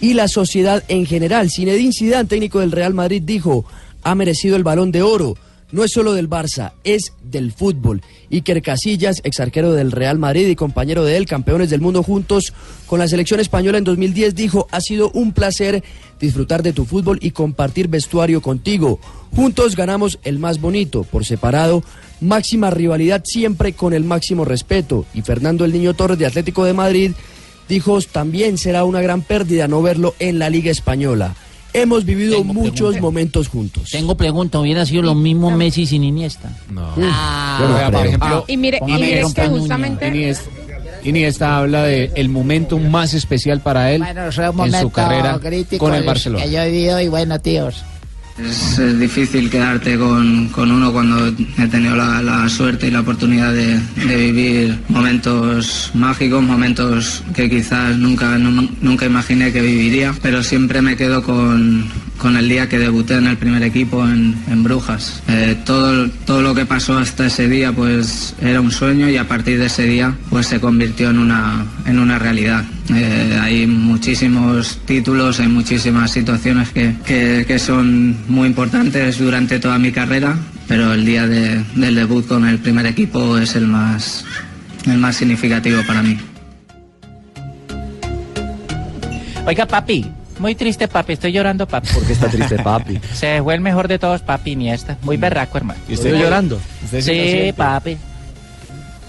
Speaker 16: y la sociedad en general. Zinedine Zidane, técnico del Real Madrid, dijo, ha merecido el balón de oro. No es solo del Barça, es del fútbol. Iker Casillas, ex arquero del Real Madrid y compañero de él, campeones del mundo juntos con la selección española en 2010, dijo, ha sido un placer disfrutar de tu fútbol y compartir vestuario contigo. Juntos ganamos el más bonito, por separado, máxima rivalidad siempre con el máximo respeto. Y Fernando el Niño Torres de Atlético de Madrid dijo, también será una gran pérdida no verlo en la Liga Española. Hemos vivido muchos momentos juntos.
Speaker 24: Tengo pregunta, hubiera sido lo mismo Messi sin Iniesta.
Speaker 13: No.
Speaker 24: Ah,
Speaker 13: Yo no creo.
Speaker 24: por
Speaker 13: ejemplo,
Speaker 5: Y mire, y mire que justamente...
Speaker 13: Iniesta, Iniesta habla de el momento más especial para él
Speaker 24: Bueno,
Speaker 13: en su carrera
Speaker 24: crítico
Speaker 13: con el Barcelona.
Speaker 24: que yo he vivido y bueno, tíos.
Speaker 23: Es, difícil quedarte con, con uno cuando he tenido la, la suerte y la oportunidad de, de vivir momentos mágicos, momentos que quizás nunca, nu- nunca imaginé que viviría, pero siempre me quedo con, con el día que debuté en el primer equipo en, en Brujas. Eh, todo, todo lo que pasó hasta ese día pues era un sueño y a partir de ese día pues se convirtió en una, en una realidad. Eh, hay muchísimos títulos, hay muchísimas situaciones que, que- que son muy importantes durante toda mi carrera, pero el día de- del debut con el primer equipo es el más, el más significativo para mí.
Speaker 24: Oiga, papi, muy triste, papi, estoy llorando, papi.
Speaker 4: ¿Por qué está triste, papi?
Speaker 24: Se fue el mejor de todos, papi, Iniesta. Muy berraco, hermano.
Speaker 13: ¿Y usted
Speaker 4: llorando?
Speaker 13: ¿Usted sí
Speaker 24: papi.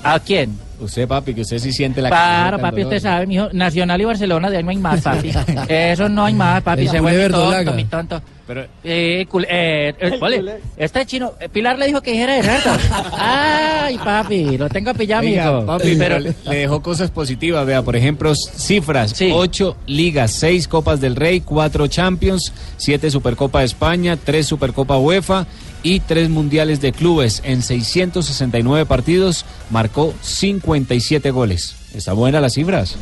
Speaker 24: ¿A quién?
Speaker 13: Usted, papi, que usted sí siente la
Speaker 24: Claro, papi, usted sabe, mijo, Nacional y Barcelona, de ahí no hay más, papi. Eso no hay más, papi,
Speaker 16: El
Speaker 24: se vuelve tonto, mi tonto.
Speaker 13: Pero,
Speaker 24: Eh, cul- eh, eh, ole, este chino, eh, Pilar le dijo que dijera de rato. Ay, papi, lo tengo pillado,
Speaker 13: Oiga,
Speaker 24: amigo.
Speaker 13: papi, pero le le dejó cosas positivas, vea, por ejemplo, cifras, ocho ligas, seis Copas del Rey, cuatro Champions, siete Supercopa de España, tres Supercopa UEFA y tres Mundiales de Clubes. En 669 partidos marcó 57 goles. Está buena las cifras.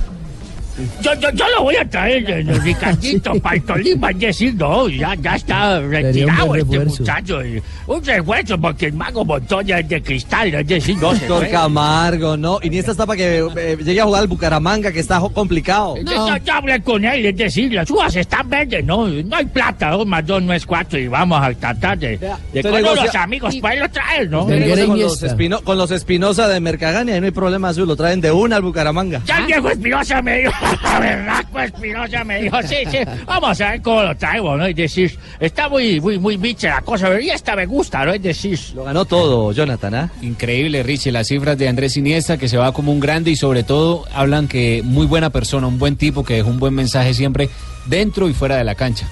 Speaker 25: Yo, yo, yo lo voy a traer, eh, Ricardito, para el Tolima, es decir, no, ya, ya está retirado este muchacho. Un refuerzo, porque el mago Montoya es de cristal, es decir, no
Speaker 4: Doctor. Camargo, no. Iniesta está para que eh, llegue a jugar al Bucaramanga, que está complicado.
Speaker 25: Yo, yo- yo hablé con él, es decir, las uvas están verdes, no, no hay plata, dos más dos no es cuatro y vamos a tratar de, de con
Speaker 4: negocia-
Speaker 25: los amigos para irlo traer, ¿no?
Speaker 4: Con, los Espino- con los Espinosa de Mercagania, ahí no hay problema azul, lo traen de una al Bucaramanga.
Speaker 25: Ya el viejo Espinosa me dijo, la verdad, pues Espinosa me dijo, sí, sí, vamos a ver cómo lo traigo, ¿no? Es decir, está muy, muy, muy biche la cosa, pero y esta me gusta, ¿no? Es decir,
Speaker 4: Lo ganó todo, Jonathan, ¿ah?
Speaker 13: Increíble, Richie, las cifras de Andrés Iniesta, que se va como un grande y sobre todo hablan que muy buena persona, un buen tipo, que dejó un buen mensaje siempre dentro y fuera de la cancha.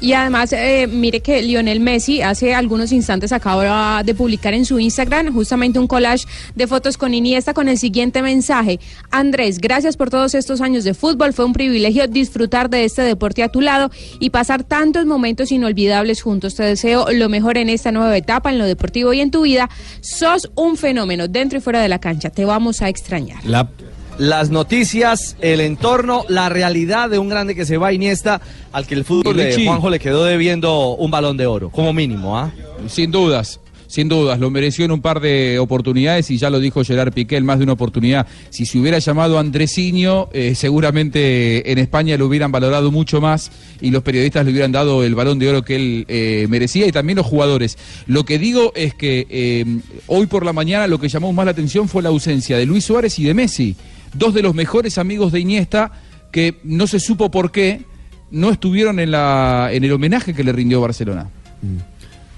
Speaker 26: Y además, eh, mire que Lionel Messi hace algunos instantes acaba de publicar en su Instagram justamente un collage de fotos con Iniesta con el siguiente mensaje. Andrés, gracias por todos estos años de fútbol. Fue un privilegio disfrutar de este deporte a tu lado y pasar tantos momentos inolvidables juntos. Te deseo lo mejor en esta nueva etapa, en lo deportivo y en tu vida. Sos un fenómeno dentro y fuera de la cancha. Te vamos a extrañar.
Speaker 4: La- las noticias, el entorno, la realidad de un grande que se va Iniesta, al que el fútbol de. Juanjo le quedó debiendo un balón de oro, como mínimo, ¿ah?
Speaker 12: Sin dudas. Sin dudas, lo mereció en un par de oportunidades y ya lo dijo Gerard Piqué en más de una oportunidad. Si se hubiera llamado Andresiño, eh, seguramente en España lo hubieran valorado mucho más y los periodistas le hubieran dado el balón de oro que él eh, merecía y también los jugadores. Lo que digo es que eh, hoy por la mañana lo que llamó más la atención fue la ausencia de Luis Suárez y de Messi, dos de los mejores amigos de Iniesta que no se supo por qué no estuvieron en, la, en el homenaje que le rindió Barcelona.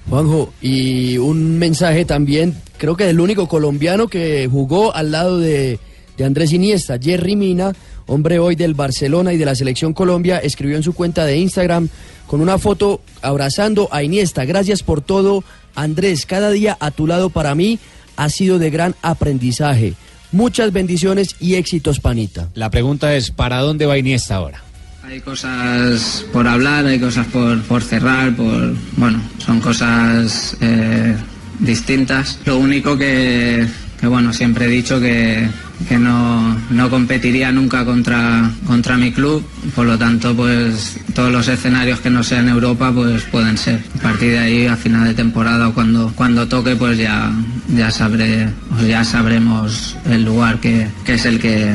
Speaker 16: Juanjo, y un mensaje también, creo que del único colombiano que jugó al lado de, de Andrés Iniesta, Jerry Mina, hombre hoy del Barcelona y de la Selección Colombia, escribió en su cuenta de Instagram con una foto abrazando a Iniesta. Gracias por todo, Andrés, cada día a tu lado para mí ha sido de gran aprendizaje. Muchas bendiciones y éxitos, panita.
Speaker 13: La pregunta es, ¿para dónde va Iniesta ahora?
Speaker 23: Hay cosas por hablar, hay cosas por, por cerrar, por bueno, son cosas eh, distintas. Lo único que, que, bueno, siempre he dicho que, que no, no competiría nunca contra, contra mi club, por lo tanto, pues todos los escenarios que no sean Europa, pues pueden ser. A partir de ahí, a final de temporada o cuando, cuando toque, pues ya, ya sabré, ya sabremos el lugar que, que es el que,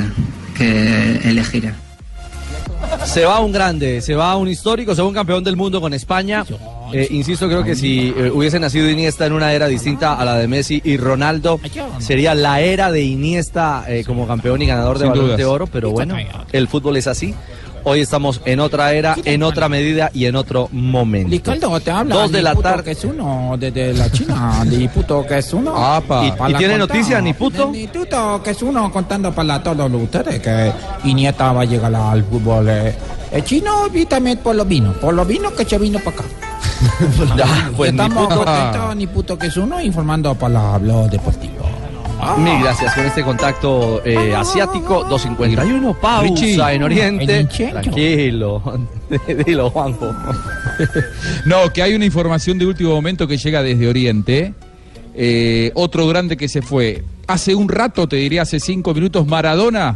Speaker 23: que elegiré.
Speaker 4: Se va un grande, se va un histórico, se va un campeón del mundo con España. Eh, insisto, creo que si eh, hubiese nacido Iniesta en una era distinta a la de Messi y Ronaldo, sería la era de Iniesta eh, como campeón y ganador de
Speaker 12: Sin
Speaker 4: balón
Speaker 12: dudas.
Speaker 4: de oro. Pero bueno, el fútbol es así. Hoy estamos en otra era, en otra medida y en otro momento.
Speaker 10: Ricardo, te habla.
Speaker 4: Dos de la tarde.
Speaker 10: que es uno, desde la China. Niputo, que es uno.
Speaker 4: Apa. ¿Y-
Speaker 10: Para
Speaker 4: y tiene noticias, Niputo?
Speaker 10: Niputo, que es uno contando para todos ustedes que Iniesta va a llegar al fútbol. eh, eh, chino y también por los vinos. Por los vinos que se vino para acá.
Speaker 4: Ya, pues,
Speaker 10: Estamos
Speaker 4: Niputo.
Speaker 10: contentos, Niputo, que es uno, informando para Blog Deportivo.
Speaker 4: Mil gracias con este contacto eh, asiático 251 pausa
Speaker 12: Richie.
Speaker 4: en Oriente.
Speaker 10: En.
Speaker 4: Tranquilo, dilo Juanjo.
Speaker 12: No, que hay una información de último momento que llega desde Oriente. Eh, otro grande que se fue. Hace un rato, te diría hace cinco minutos, Maradona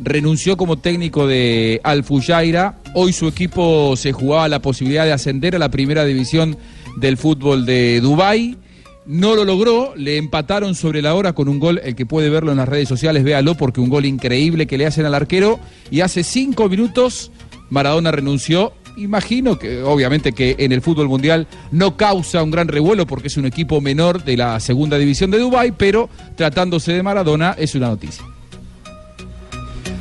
Speaker 12: renunció como técnico de Alfuyaira. Hoy su equipo se jugaba la posibilidad de ascender a la primera división del fútbol de Dubái. No lo logró, le empataron sobre la hora con un gol, el que puede verlo en las redes sociales, véalo, porque un gol increíble que le hacen al arquero. Y hace cinco minutos Maradona renunció. Imagino que, obviamente, que en el fútbol mundial no causa un gran revuelo porque es un equipo menor de la segunda división de Dubái, pero tratándose de Maradona es una noticia.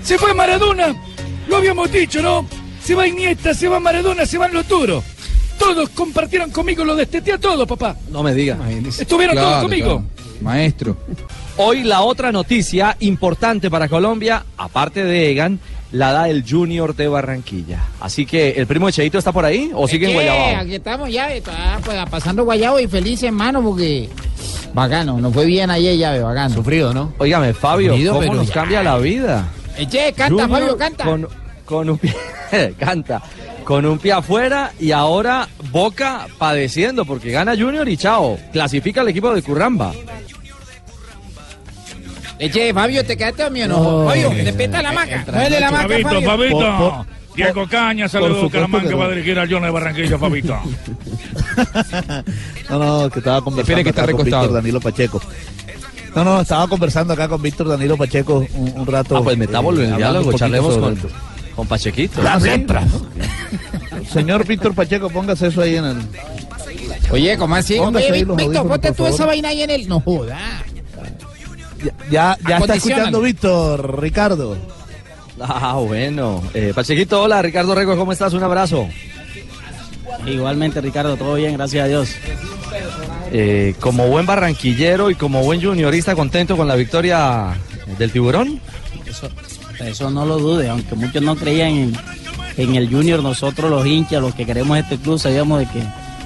Speaker 25: Se fue Maradona, lo habíamos dicho, ¿no? Se va Iniesta, se va Maradona, se van los duros. Todos compartieron conmigo, lo desteté a todos, papá.
Speaker 4: No me diga.
Speaker 25: Estuvieron todos conmigo.
Speaker 12: Maestro.
Speaker 4: Hoy la otra noticia importante para Colombia, aparte de Egan, la da el Junior de Barranquilla. Así que, ¿el primo de Cheito está por ahí o sigue en. Guayabao?
Speaker 10: Aquí estamos ya, pues, pasando guayabo y feliz hermano porque bacano, nos fue bien ayer ya, bacano.
Speaker 13: Sufrido, ¿no?
Speaker 4: Óigame, Fabio,
Speaker 10: Sufrido,
Speaker 4: ¿cómo nos
Speaker 10: ya.
Speaker 4: cambia la vida?
Speaker 10: Eche, canta,
Speaker 4: Junior
Speaker 10: Fabio, canta.
Speaker 4: Con, con un pie, canta, con un pie afuera y ahora Boca padeciendo porque gana Junior y chao, clasifica el equipo de Curramba.
Speaker 10: Eche, Fabio, ¿te quedaste o mío no? Fabio, despierta la maca. La maca,
Speaker 27: Fabito,
Speaker 10: Fabio.
Speaker 27: Fabito.
Speaker 9: Por- por-
Speaker 27: Diego Caña, saludos.
Speaker 9: no.
Speaker 27: va a dirigir al Jones de Barranquilla, Fabito.
Speaker 9: No, no, que estaba conversando
Speaker 12: Espere que está
Speaker 9: acá con. Víctor Danilo Pacheco. No, no, estaba conversando acá con Víctor Danilo Pacheco un, un rato.
Speaker 4: Ah, pues metámoslo en
Speaker 9: eh,
Speaker 4: el diálogo, charlemos con, con Pachequito.
Speaker 9: La letra. Señor Víctor Pacheco, póngase eso ahí en el.
Speaker 10: Oye, ¿cómo así?
Speaker 9: Póngase
Speaker 10: Oye, Víctor, ponte tú esa vaina ahí en el... No joda.
Speaker 9: Ya, ya, ya está escuchando Víctor, Ricardo.
Speaker 4: Ah, bueno. Eh, Pachequito, hola, Ricardo Rego, ¿cómo estás? Un abrazo.
Speaker 28: Igualmente, Ricardo, todo bien, gracias a Dios.
Speaker 4: Eh, como buen barranquillero y como buen juniorista, contento con la victoria del tiburón.
Speaker 28: Eso, eso no lo dude, aunque muchos no creían en, en el Junior nosotros los hinchas, los que queremos este club, sabíamos de que,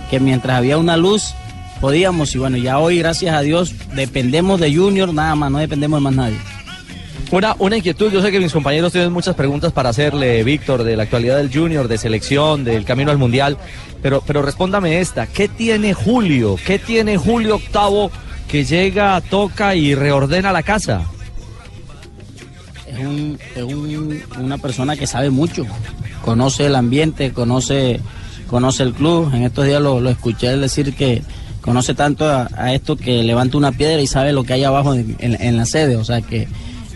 Speaker 28: que mientras había una luz podíamos y bueno, ya hoy gracias a Dios dependemos de Junior nada más, no dependemos de más nadie.
Speaker 4: Una, una inquietud, yo sé que mis compañeros tienen muchas preguntas para hacerle, Víctor, de la actualidad del Junior, de selección, del camino al Mundial, pero, pero respóndame esta, ¿qué tiene Julio? ¿Qué tiene Julio Octavo que llega, toca y reordena la casa?
Speaker 28: Es, un- una persona que sabe mucho, conoce el ambiente, conoce, conoce el club. En estos días lo, lo escuché decir que conoce tanto a, esto que levanta una piedra y sabe lo que hay abajo en, en- la sede. O sea que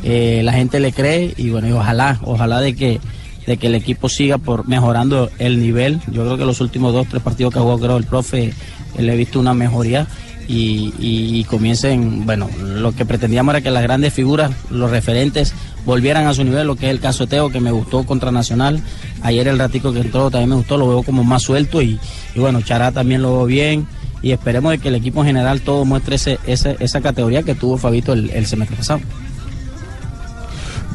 Speaker 28: eh, la gente le cree y bueno, ojalá, ojalá de que de que el equipo siga por mejorando el nivel. Yo creo que los últimos dos, tres partidos que jugado, creo, el profe, eh, le he visto una mejoría y- y comiencen, bueno, lo que pretendíamos era que las grandes figuras, los referentes, volvieran a su nivel, lo que es el caso Teo, que me gustó contra Nacional. Ayer el ratico que entró también me gustó, lo veo como más suelto y, bueno, Chará también lo veo bien. Y esperemos de que el equipo en general todo muestre esa categoría que tuvo Fabito el, el semestre pasado.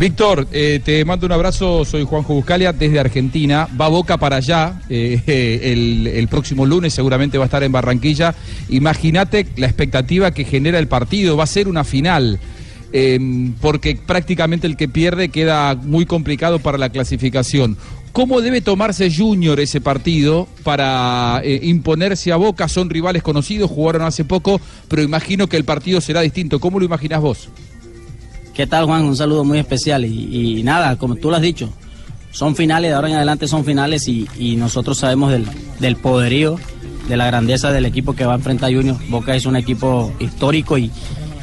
Speaker 12: Víctor, eh, te mando un abrazo, soy Juanjo Buscalia desde Argentina, va Boca para allá, eh, eh, el, el próximo lunes seguramente va a estar en Barranquilla. Imagínate la expectativa que genera el partido, va a ser una final, eh, porque prácticamente el que pierde queda muy complicado para la clasificación. ¿Cómo debe tomarse Junior ese partido para eh, imponerse a Boca? Son rivales conocidos, jugaron hace poco, pero imagino que el partido será distinto. ¿Cómo lo imaginas vos?
Speaker 28: ¿Qué tal, Juan? Un saludo muy especial. Y, nada, como tú lo has dicho, son finales, de ahora en adelante son finales y, nosotros sabemos del, del poderío, de la grandeza del equipo que va a enfrentar Junior. Boca es un equipo histórico y,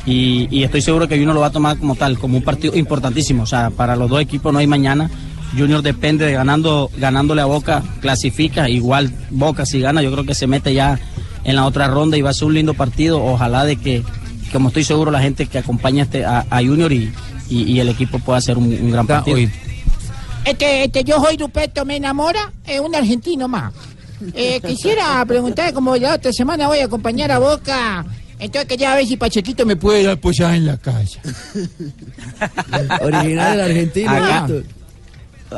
Speaker 28: y, y estoy seguro que Junior lo va a tomar como tal, como un partido importantísimo. O sea, para los dos equipos no hay mañana. Junior depende de ganando, ganándole a Boca, clasifica. Igual Boca si gana, yo creo que se mete ya en la otra ronda y va a ser un lindo partido. Ojalá de que, como estoy seguro, la gente que acompaña este, a, a Junior y, y- y el equipo pueda hacer un, un gran partido.
Speaker 15: Este, este, yo soy Ruperto Me Enamora, es un argentino más. Eh, quisiera preguntar, como la otra semana voy a acompañar a Boca, entonces quería ver si Pachequito me puede dar apoyar en la casa.
Speaker 28: Original
Speaker 16: del argentino,
Speaker 28: Acá,
Speaker 16: Víctor.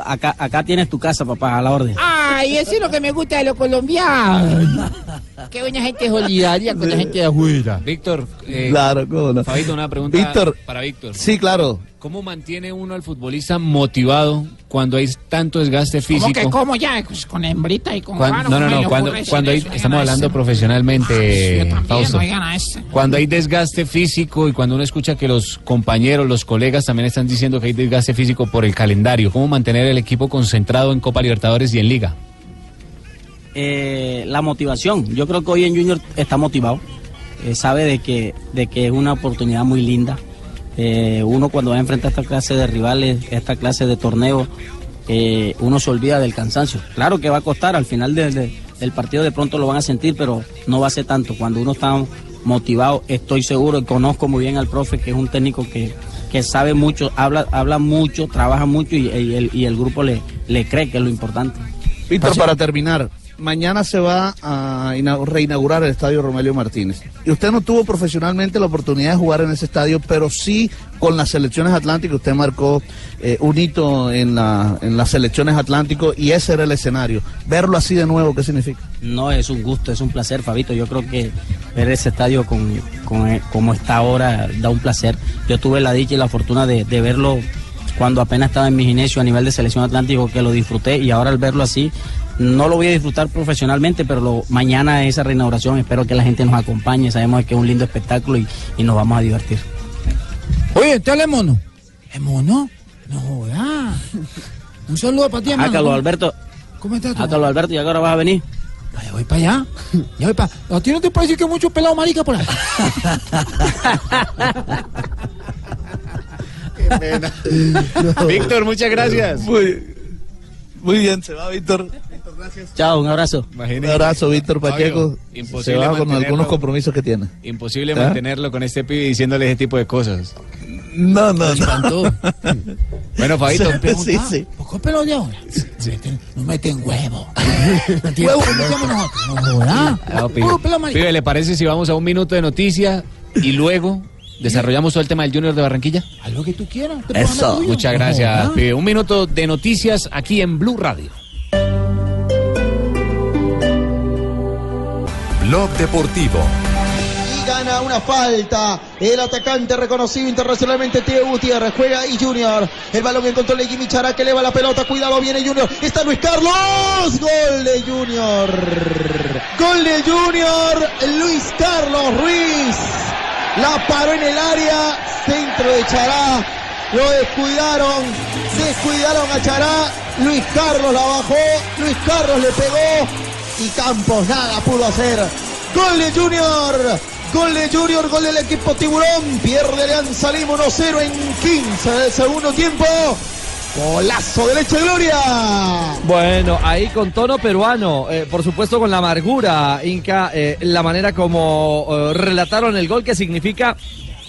Speaker 28: acá, acá tienes tu casa, papá, a la orden.
Speaker 15: Ay, eso es lo que me gusta de los colombianos. Qué buena gente solidaria con la gente de afuera.
Speaker 13: Víctor, eh,
Speaker 9: Claro, cómo no.
Speaker 13: Fabito, una pregunta
Speaker 9: Víctor.
Speaker 13: para Víctor.
Speaker 9: Sí, claro.
Speaker 13: ¿Cómo mantiene uno al futbolista motivado cuando hay tanto desgaste
Speaker 15: ¿Cómo
Speaker 13: físico?
Speaker 15: que cómo ya? Pues con hembrita y con
Speaker 13: no,
Speaker 15: ¿cómo
Speaker 13: no, no, cuando, cuando hay,
Speaker 15: eso?
Speaker 13: Estamos hablando
Speaker 15: ese.
Speaker 13: profesionalmente,
Speaker 15: Yo también,
Speaker 13: Fausto.
Speaker 15: oigan a ese.
Speaker 13: Cuando hay desgaste físico y cuando uno escucha que los compañeros, los colegas también están diciendo que hay desgaste físico por el calendario, ¿cómo mantener el equipo concentrado en Copa Libertadores y en Liga?
Speaker 28: Eh, la motivación. Yo creo que hoy en Junior está motivado. Eh, sabe de que, de que es una oportunidad muy linda. Eh, uno cuando va a enfrentar esta clase de rivales, esta clase de torneo, eh, uno se olvida del cansancio. Claro que va a costar, al final de- de- del partido de pronto lo van a sentir, pero no va a ser tanto. Cuando uno está motivado, estoy seguro y conozco muy bien al profe, que es un técnico que, que sabe mucho, habla, habla mucho, trabaja mucho y, y el, y el grupo le, le cree que es lo importante.
Speaker 9: Víctor, para terminar, mañana se va a ina- reinaugurar el estadio Romelio Martínez. Y usted no tuvo profesionalmente la oportunidad de jugar en ese estadio, pero sí con las selecciones atlánticas. Usted marcó eh, un hito en, la, en las selecciones atlánticas y ese era el escenario. Verlo así de nuevo, ¿qué significa?
Speaker 28: No, es un gusto, es un placer, Fabito. Yo creo que ver ese estadio con, eh, como está ahora da un placer. Yo tuve la dicha y la fortuna de, verlo cuando apenas estaba en mi inicio a nivel de selección atlántico, que lo disfruté y ahora al verlo así, no lo voy a disfrutar profesionalmente, pero lo- mañana esa reinauguración espero que la gente nos acompañe. Sabemos que es un lindo espectáculo y, y nos vamos a divertir.
Speaker 6: Oye, ¿usted habla de mono? ¿Es mono? No joda. Un saludo para ti, hermano.
Speaker 28: Carlos Alberto.
Speaker 6: ¿Cómo estás tú?
Speaker 28: Carlos Alberto, ¿y ahora vas a venir?
Speaker 6: Ya voy para allá. Ya voy para... ¿A ti no te parece que hay mucho pelado marica por ahí?
Speaker 13: Víctor, muchas gracias.
Speaker 9: Muy, muy bien, se va Víctor.
Speaker 28: Chao, un abrazo.
Speaker 9: Un abrazo, Víctor Pacheco.
Speaker 13: Fabio,
Speaker 9: se
Speaker 13: imposible
Speaker 9: va con algunos compromisos que tiene.
Speaker 13: Imposible
Speaker 9: ¿Ah?
Speaker 13: mantenerlo con este pibe diciéndole ese tipo de cosas.
Speaker 9: No, no, no.
Speaker 13: Bueno, Fabito.
Speaker 9: Sí, sí.
Speaker 6: ¿Por qué de ahora? No meten huevo. huevo. No.
Speaker 13: No, pibe. ¿le parece si vamos a un minuto de noticia y luego desarrollamos todo el tema del Junior de Barranquilla?
Speaker 6: Lo que tú quieras. programa es tuyo.
Speaker 13: Muchas gracias, pibe. Un minuto de noticias aquí en Blue Radio.
Speaker 29: Blog Deportivo.
Speaker 30: y gana una falta. El atacante reconocido internacionalmente, Teo Gutiérrez, juega y Junior. El balón en control de Jimmy Chará que eleva la pelota. Cuidado, viene Junior. Está Luis Carlos. Gol de Junior. Gol de Junior. Luis Carlos Ruiz. La paró en el área. Centro de Chará. Lo descuidaron. Descuidaron a Chará. Luis Carlos la bajó. Luis Carlos le pegó. Y Campos nada pudo hacer. Gol de Junior. Gol de Junior, gol del equipo Tiburón. Pierde Alianza Lima 1-0 en 15 del segundo tiempo. Golazo de leche Gloria.
Speaker 4: Bueno, ahí con tono peruano, eh, por supuesto con la amargura, Inca, eh, la manera como eh, relataron el gol que significa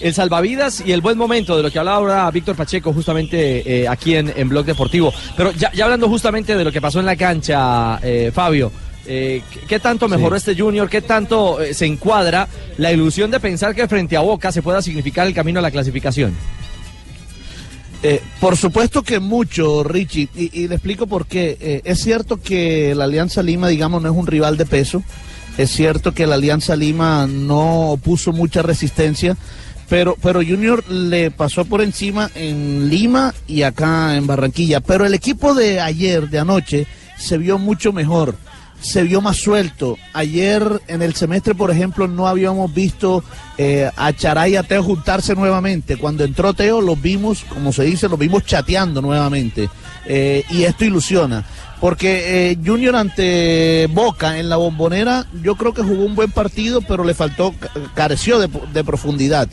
Speaker 4: el salvavidas y el buen momento de lo que hablaba ahora Víctor Pacheco justamente aquí en, en Blog Deportivo. Pero ya, hablando justamente de lo que pasó en la cancha, Fabio, eh, ¿qué- ¿qué tanto mejoró este Junior? ¿Qué tanto eh, se encuadra la ilusión de pensar que frente a Boca se pueda significar el camino a la clasificación?
Speaker 9: Eh, por supuesto que mucho, Richie, y, y le explico por qué. Eh, es cierto que la Alianza Lima, digamos, no es un rival de peso. Es cierto que la Alianza Lima no puso mucha resistencia, pero, pero Junior le pasó por encima en Lima y acá en Barranquilla. Pero el equipo de ayer, de anoche, se vio mucho mejor se vio más suelto. Ayer en el semestre, por ejemplo, no habíamos visto eh, a Charay y a Teo juntarse nuevamente. Cuando entró Teo, los vimos, como se dice, los vimos chateando nuevamente. Eh, y esto ilusiona. Porque eh, Junior ante Boca en la bombonera, yo creo que jugó un buen partido, pero le faltó, ca- careció de profundidad.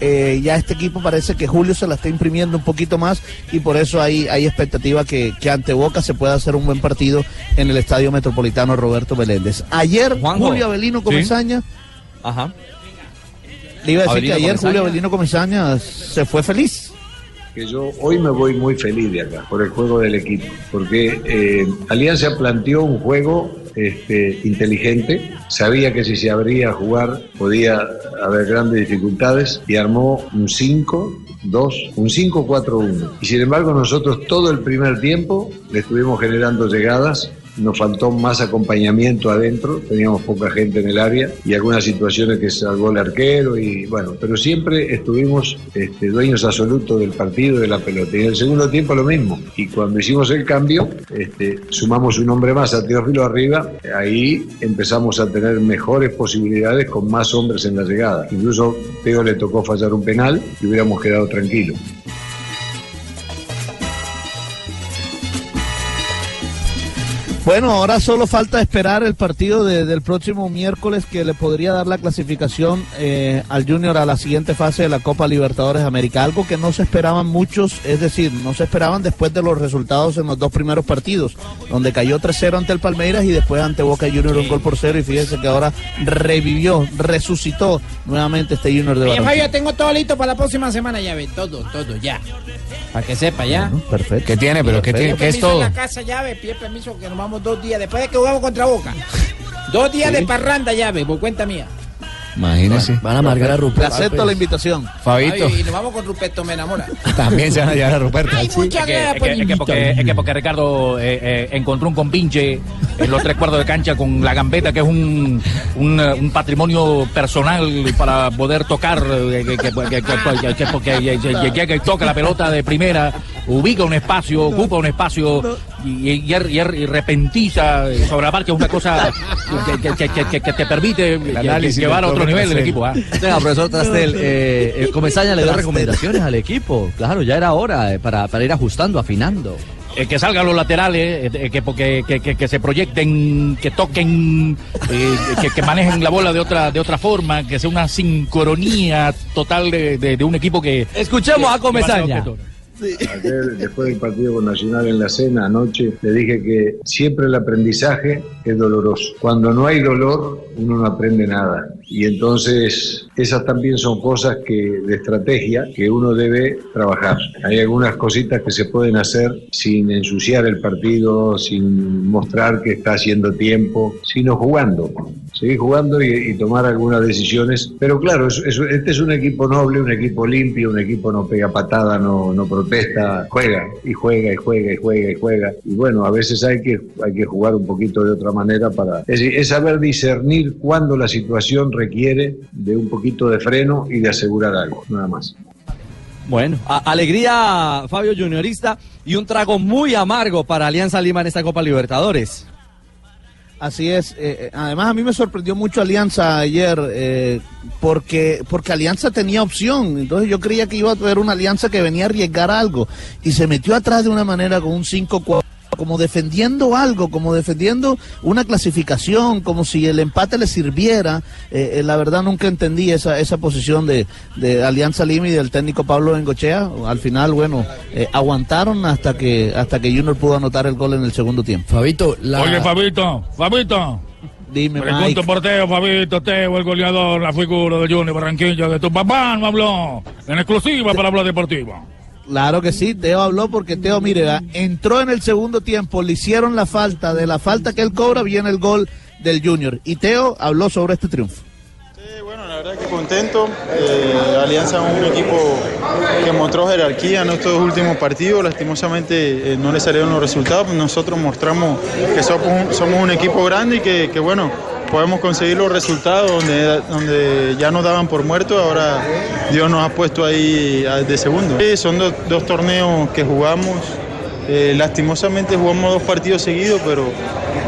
Speaker 9: Eh, ya este equipo parece que Julio se la está imprimiendo un poquito más y por eso hay, hay expectativa que, que ante Boca se pueda hacer un buen partido en el Estadio Metropolitano Roberto Meléndez. Ayer
Speaker 4: Juanjo.
Speaker 9: Julio Avelino
Speaker 4: Sí.
Speaker 9: Comesaña,
Speaker 4: Ajá.
Speaker 9: le iba a decir
Speaker 4: Avelino
Speaker 9: que ayer
Speaker 4: Comesaña.
Speaker 9: Julio Avelino Comesaña se fue feliz.
Speaker 31: que yo hoy me voy muy feliz de acá por el juego del equipo, porque eh, Alianza planteó un juego este, inteligente, sabía que si se abría a jugar podía haber grandes dificultades y armó un 5. 2, un 5-4-1. Y sin embargo nosotros todo el primer tiempo le estuvimos generando llegadas nos faltó más acompañamiento adentro, teníamos poca gente en el área y algunas situaciones que salvó el arquero y bueno, pero siempre estuvimos este, dueños absolutos del partido de la pelota. Y en el segundo tiempo lo mismo. Y cuando hicimos el cambio, este, sumamos un hombre más a Teófilo arriba, ahí empezamos a tener mejores posibilidades con más hombres en la llegada. Incluso Teo le tocó fallar un penal y hubiéramos quedado tranquilos.
Speaker 9: Bueno, ahora solo falta esperar el partido de- del próximo miércoles que le podría dar la clasificación eh, al Junior a la siguiente fase de la Copa Libertadores de América. Algo que no se esperaban muchos, es decir, no se esperaban después de los resultados en los dos primeros partidos, donde cayó 3-0 ante el Palmeiras y después ante Boca Junior un gol por cero. Y fíjense que ahora revivió, resucitó nuevamente este Junior de
Speaker 6: Oye,
Speaker 9: Barranquilla.
Speaker 6: Fabio, tengo todo listo para la próxima semana, ya ve, todo, todo, ya. Para que sepa, ya.
Speaker 9: Perfecto.
Speaker 13: ¿Qué tiene? ¿Pero qué, tiene? ¿Qué es
Speaker 6: permiso en
Speaker 13: todo?
Speaker 6: la casa, llave, pide permiso que nos vamos dos días, después de que jugamos contra Boca. Dos días de parranda, llave, por cuenta mía.
Speaker 13: Imagínese.
Speaker 16: Van a amargar a
Speaker 9: Le
Speaker 16: Ruperto.
Speaker 9: acepto la invitación.
Speaker 13: Fabito.
Speaker 6: Fabio, y nos vamos con Ruperto, me enamora.
Speaker 13: También se van a llevar a Ruperto.
Speaker 6: Ay, muchas
Speaker 27: Es que, es que- es que porque, es que porque Ricardo eh, eh, encontró un compinche en los tres cuartos de cancha con la gambeta, que es un, un, eh, un patrimonio personal para poder tocar, eh, que, que, que, que- que- que- porque que- que- que toca la pelota de primera, ubica un espacio, ocupa un espacio y, y, y- y repentiza eh, sobre la marcha, es una cosa que, que- que- que- que te permite llevar a otro nivel el equipo. ¿ah?
Speaker 4: Venga, profesor Trastel, eh, eh, Comesaña le dio recomendaciones al equipo. Claro, ya era hora eh, para, para ir ajustando, afinando.
Speaker 27: Eh, que salgan los laterales, eh, que, porque, que, que- que se proyecten, que toquen, eh, que, que manejen la bola de otra de otra forma, que sea una sincronía total de, de- de un equipo que...
Speaker 4: Escuchemos a
Speaker 27: que-
Speaker 4: Comesaña.
Speaker 31: Ayer, después del partido con Nacional en la cena anoche, le dije que siempre el aprendizaje es doloroso. Cuando no hay dolor, uno no aprende nada. Y entonces, esas también son cosas que de estrategia que uno debe trabajar. Hay algunas cositas que se pueden hacer sin ensuciar el partido, sin mostrar que está haciendo tiempo, sino jugando. Seguir jugando y, tomar algunas decisiones. Pero claro, es- es- este es un equipo noble, un equipo limpio, un equipo no pega patada, no, no protesta juega y juega y juega y juega y juega. Y bueno, a veces hay que, hay que jugar un poquito de otra manera para... Es, es saber discernir cuándo la situación requiere de un poquito de freno y de asegurar algo, nada más.
Speaker 4: Bueno, a- alegría Fabio Juniorista y un trago muy amargo para Alianza Lima en esta Copa Libertadores.
Speaker 9: Así es. eh, eh, además, a mí me sorprendió mucho Alianza ayer eh, porque, porque Alianza tenía opción. Entonces yo creía que iba a haber una Alianza que venía a arriesgar algo y se metió atrás de una manera con un 5-4 como defendiendo algo, como defendiendo una clasificación, como si el empate le sirviera. Eh, eh, la verdad nunca entendí esa, esa posición de, de Alianza Lima y del técnico Pablo Bengochea. Al final, bueno, eh, aguantaron hasta que, hasta que Junior pudo anotar el gol en el segundo tiempo.
Speaker 16: Fabito,
Speaker 25: Oye, Fabito, Fabito.
Speaker 9: Dime,
Speaker 25: Pregunto
Speaker 9: Mike.
Speaker 25: por Teo, Fabito, Teo, el goleador, la figura de Junior Barranquilla, que tu papá no habló en exclusiva para hablar deportivo.
Speaker 9: Claro que sí, Teo habló porque Teo, mire, ¿verdad? entró en el segundo tiempo, le hicieron la falta, de la falta que él cobra viene el gol del Junior. Y Teo habló sobre este triunfo.
Speaker 29: que contento. Eh, Alianza es un equipo que mostró jerarquía en estos últimos partidos. Lastimosamente eh, no le salieron los resultados. Nosotros mostramos que somos un, equipo grande y que, bueno, podemos conseguir los resultados donde, ya nos daban por muertos. Ahora Dios nos ha puesto ahí de segundo. Sí, son dos torneos que jugamos. Eh, lastimosamente jugamos dos partidos seguidos, pero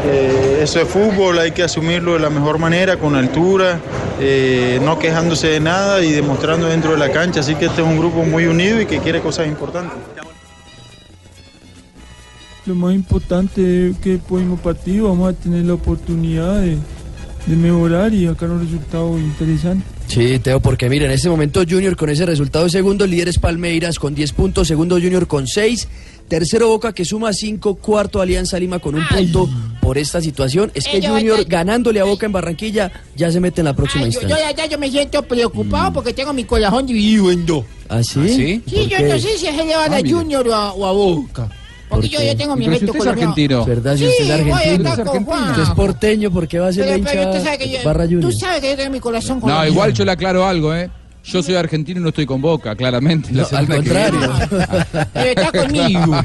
Speaker 29: eh, eso es fútbol, hay que asumirlo de la mejor manera, con altura, eh, no quejándose de nada y demostrando dentro de la cancha. Así que este es un grupo muy unido y que quiere cosas importantes.
Speaker 32: Lo más importante es que el próximo partido vamos a tener la oportunidad de, de mejorar y sacar un resultado interesante.
Speaker 16: Sí, Teo, porque mira, en este momento Junior con ese resultado de segundo, líder es Palmeiras con 10 puntos, segundo Junior con 6, tercero Boca que suma 5, cuarto Alianza Lima con un punto por esta situación. Es que
Speaker 15: Ay, yo-
Speaker 16: Junior
Speaker 15: yo-
Speaker 16: ganándole a Boca en Barranquilla ya se mete en la próxima
Speaker 15: Yo, yo,
Speaker 16: instancia.
Speaker 15: ya, ya yo me siento preocupado porque tengo mi corazón dividido en dos.
Speaker 16: ¿Ah, sí?
Speaker 15: Sí,
Speaker 16: ¿Por
Speaker 15: yo
Speaker 16: qué?
Speaker 15: no sé si es le van
Speaker 16: Ah,
Speaker 15: a
Speaker 16: mira.
Speaker 15: Junior o a, o a Boca. Porque yo, yo tengo mi
Speaker 16: Pero si
Speaker 15: efecto
Speaker 16: usted es argentino. ¿Verdad? Si
Speaker 15: Sí,
Speaker 16: usted es argentino.
Speaker 15: con Juan.
Speaker 16: Usted es porteño, ¿por qué va a ser
Speaker 15: Pero,
Speaker 16: la
Speaker 15: pero
Speaker 16: hincha
Speaker 15: sabe que yo,
Speaker 16: Barra Junior?
Speaker 15: tú sabes que yo tengo mi corazón
Speaker 12: No,
Speaker 15: colombiano.
Speaker 12: igual yo le aclaro algo, ¿eh? Yo soy argentino y no estoy con Boca, claramente. la
Speaker 16: No, al
Speaker 12: que
Speaker 16: contrario.
Speaker 15: Pero está conmigo.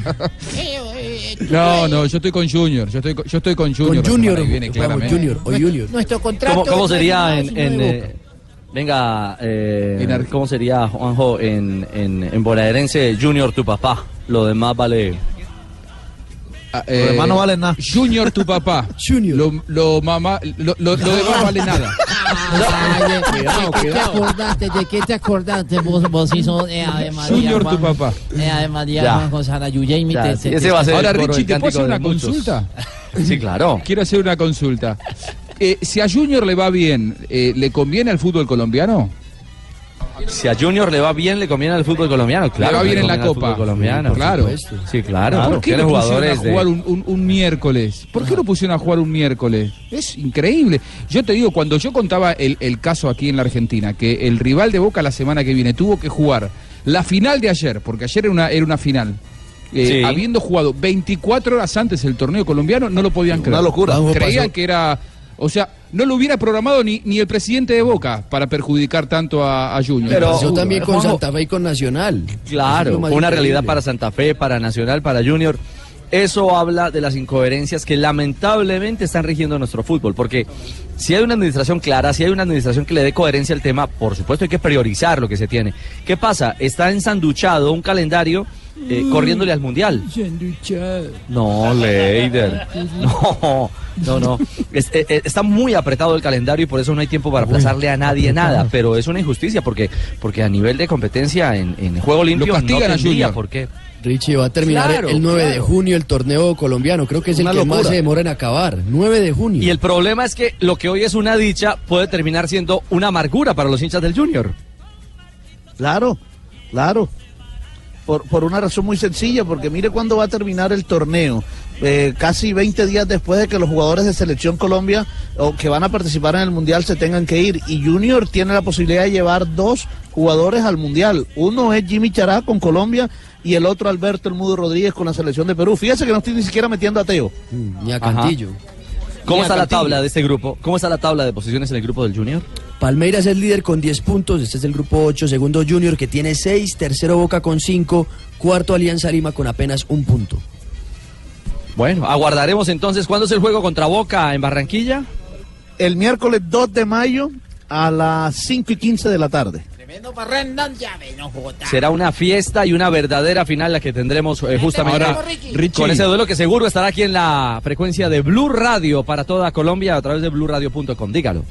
Speaker 12: No, no, yo estoy con Junior. Yo estoy, con- yo estoy con Junior. la
Speaker 16: Junior,
Speaker 12: viene,
Speaker 16: vamos,
Speaker 12: claramente.
Speaker 16: Junior, o Junior.
Speaker 15: Nuestro contrato.
Speaker 4: ¿Cómo, cómo sería en, en, eh, venga, eh, cómo sería Juanjo en, en, en bonaerense Junior tu papá? Lo demás vale.
Speaker 12: Lo demás no vale nada. Junior, tu papá. Junior. Lo, lo, mamá, lo, lo, lo demás vale nada.
Speaker 10: Ay,
Speaker 12: Cuidado,
Speaker 10: ¿De qué te acordaste? ¿De qué te acordaste? Vos, vos sos eh, Ave María.
Speaker 12: Junior, tu papá.
Speaker 10: Eh, Ave María,
Speaker 12: Ya.
Speaker 10: Juan Gonzalo Yuyeimi.
Speaker 12: Ya,
Speaker 10: te- te-
Speaker 12: ese
Speaker 10: te-
Speaker 12: va a ser
Speaker 10: te-
Speaker 12: Ahora, Richie, ¿te puedo hacer una
Speaker 10: muchos.
Speaker 12: consulta?
Speaker 4: Sí, claro.
Speaker 12: Quiero hacer una consulta. Eh, si a Junior le va bien, eh, ¿le conviene al fútbol colombiano?
Speaker 4: Si a Junior le va bien, le conviene al fútbol colombiano. Claro,
Speaker 12: le va bien en la Copa.
Speaker 4: fútbol colombiano.
Speaker 12: claro.
Speaker 4: Sí, claro.
Speaker 12: ¿Por qué lo pusieron a
Speaker 4: de-
Speaker 12: jugar un, un- un miércoles? ¿Por qué lo pusieron a jugar un miércoles? Es increíble. Yo te digo, cuando yo contaba el, el caso aquí en la Argentina, que el rival de Boca la semana que viene tuvo que jugar la final de ayer, porque ayer era una, era una final. eh,
Speaker 4: Sí.
Speaker 12: Habiendo jugado 24 horas antes el torneo colombiano, no lo podían creer.
Speaker 9: locura.
Speaker 12: Creían que era. O sea, no lo hubiera programado ni, ni el presidente de Boca para perjudicar tanto a, a Junior.
Speaker 16: Pero pasó también con Santa Fe y con Nacional.
Speaker 4: Claro, una
Speaker 16: increíble.
Speaker 4: realidad para Santa Fe, para Nacional, para Junior. Eso habla de las incoherencias que lamentablemente están rigiendo nuestro fútbol, porque si hay una administración clara, si hay una administración que le dé coherencia al tema, por supuesto hay que priorizar lo que se tiene. ¿Qué pasa? Está ensanduchado un calendario eh, corriéndole al Mundial. No, Leider. No, no, no. Es- eh, eh, está muy apretado el calendario y por eso no hay tiempo para aplazarle a nadie nada. Pero es una injusticia porque, porque a nivel de competencia en, en juego limpio no tendría por qué.
Speaker 16: Richie va a terminar
Speaker 4: Claro,
Speaker 16: el 9 de junio el torneo colombiano. Creo que es
Speaker 4: Una
Speaker 16: el que más se demora en acabar. 9 de junio.
Speaker 4: Y el problema es que lo que hoy es una dicha puede terminar siendo una amargura para los hinchas del Junior.
Speaker 9: Claro, claro. Por, por una razón muy sencilla, porque mire cuándo va a terminar el torneo. Eh, casi 20 días después de que los jugadores de Selección Colombia o que van a participar en el Mundial se tengan que ir. Y Junior tiene la posibilidad de llevar dos jugadores al Mundial. Uno es Jimmy Chará con Colombia y el otro Alberto El Mudo Rodríguez con la Selección de Perú. Fíjese que no estoy ni siquiera metiendo a Teo.
Speaker 16: Ni a
Speaker 4: Ajá.
Speaker 16: Cantillo.
Speaker 4: ¿Cómo
Speaker 16: Ni a
Speaker 4: está la tabla de este grupo? ¿Cómo está la tabla de posiciones en el grupo del Junior?
Speaker 16: Palmeiras es líder con 10 puntos, este es el grupo 8, segundo Junior que tiene 6, tercero Boca con 5, Cuarto Alianza Lima con apenas un punto.
Speaker 4: Bueno, aguardaremos entonces. ¿Cuándo es el juego contra Boca en Barranquilla?
Speaker 9: El miércoles 2 de mayo a las 5 y 15 de la tarde.
Speaker 4: Será una fiesta y una verdadera final la que tendremos eh, justamente
Speaker 6: Ahora,
Speaker 4: con ese duelo que seguro estará aquí en la frecuencia de Blue Radio para toda Colombia a través de blueradio.com. Dígalo.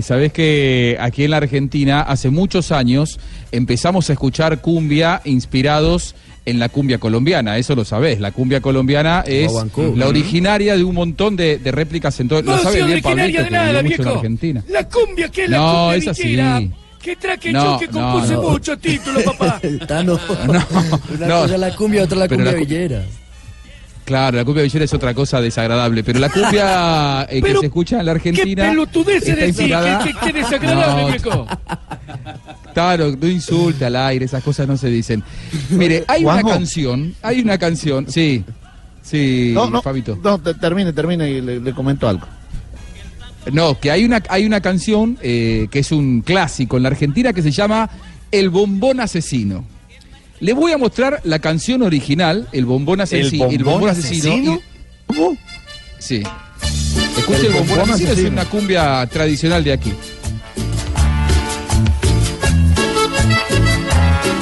Speaker 12: Sabés que aquí en la Argentina hace muchos años empezamos a escuchar cumbia inspirados en la cumbia colombiana, eso lo sabés. La cumbia colombiana es la originaria de un montón de, de réplicas en todo.
Speaker 25: No
Speaker 12: lo bien, Pablito,
Speaker 25: de
Speaker 12: que
Speaker 25: nada,
Speaker 12: mucho en. Argentina.
Speaker 25: La cumbia, que es la
Speaker 12: No,
Speaker 25: cumbia
Speaker 12: es así.
Speaker 25: Que traque
Speaker 12: No,
Speaker 25: yo que
Speaker 12: no,
Speaker 25: compuse
Speaker 12: no.
Speaker 25: muchos títulos, papá.
Speaker 16: Tano. Una
Speaker 12: no.
Speaker 16: cosa es la cumbia, otra la cumbia
Speaker 12: la cu-
Speaker 16: villera.
Speaker 12: Claro, la cumbia villera es otra cosa desagradable, pero la cumbia eh, que se escucha en la
Speaker 25: ¿Qué
Speaker 12: Argentina
Speaker 25: pelotudeces
Speaker 12: está
Speaker 25: decís?
Speaker 12: inspirada-
Speaker 25: ¿Qué, qué, qué desagradable,
Speaker 12: No,
Speaker 25: viejo?
Speaker 12: Claro, no insulta al aire, esas cosas no se dicen. Mire, hay una canción, hay una canción, sí, sí,
Speaker 9: No, no,
Speaker 12: Fabito.
Speaker 9: no, te- termine, termine y le, le comento algo.
Speaker 12: No, que hay una, hay una canción eh, que es un clásico en la Argentina que se llama El Bombón Asesino. Le voy a mostrar la canción original, El Bombón, Asesi-
Speaker 4: bombón asesino?
Speaker 12: y- Sí. Escuche, el,
Speaker 9: El
Speaker 12: Bombón,
Speaker 9: Bombón
Speaker 12: Asesino, es
Speaker 9: Asesino.
Speaker 12: una cumbia tradicional de aquí.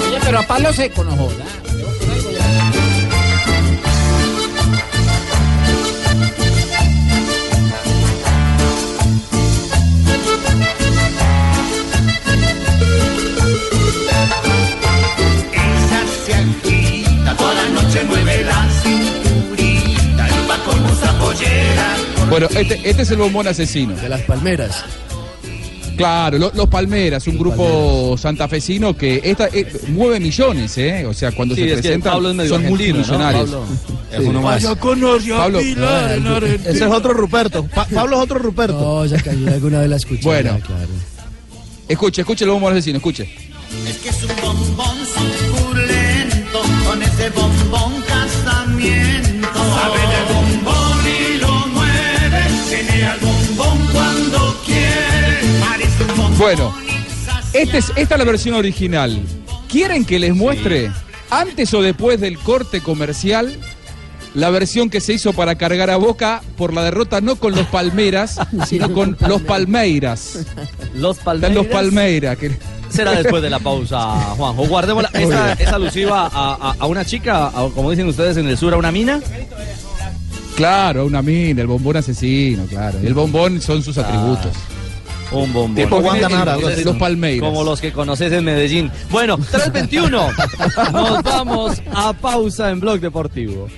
Speaker 6: Oye, pero a palo seco, no joda.
Speaker 33: Noche mueve la cinturita, y va con usa pollera.
Speaker 12: Bueno, este, este es el Bombón Asesino.
Speaker 16: De las palmeras.
Speaker 12: Claro, lo- los Palmeras, un grupo santafesino que esta, eh, mueve millones, ¿eh? O sea, cuando
Speaker 4: Sí,
Speaker 12: se
Speaker 4: es que
Speaker 12: presentan
Speaker 4: es medio
Speaker 12: son
Speaker 4: ¿no,
Speaker 12: multimillonarios.
Speaker 4: Pablo?
Speaker 12: Es uno más.
Speaker 25: A
Speaker 12: Pablo.
Speaker 25: Pilar en Argentina.
Speaker 9: Ese es otro Ruperto. Pa- Pablo es otro Ruperto.
Speaker 16: No, esa canción alguna vez la escuché.
Speaker 12: Bueno.
Speaker 16: ya, claro.
Speaker 12: Escuche, escuche el Bombón Asesino, escuche.
Speaker 33: Es que es un bombón con ese bombón casamiento. Sabe de bombón y lo mueve, tiene al bombón cuando quiere. Parece un bombón.
Speaker 12: Bueno, este es, esta es la versión original. ¿Quieren que les muestre, antes o después del corte comercial, la versión que se hizo para cargar a Boca por la derrota no con los Palmeras, sino con los Palmeiras?
Speaker 4: Los
Speaker 12: Están
Speaker 4: Palmeiras.
Speaker 12: los Palmeiras. que-
Speaker 4: Será después de la pausa, Juanjo. Guardémosla. ¿Esta es alusiva a, a- a una chica, a- como dicen ustedes en el sur, a una mina?
Speaker 12: Claro, una mina, el bombón asesino, claro. El bombón son sus atributos.
Speaker 4: Un bombón.
Speaker 12: Tipo así. Los Palmeiras.
Speaker 4: Como los que conoces en Medellín. Bueno, 3.21. Nos vamos a pausa en Blog Deportivo.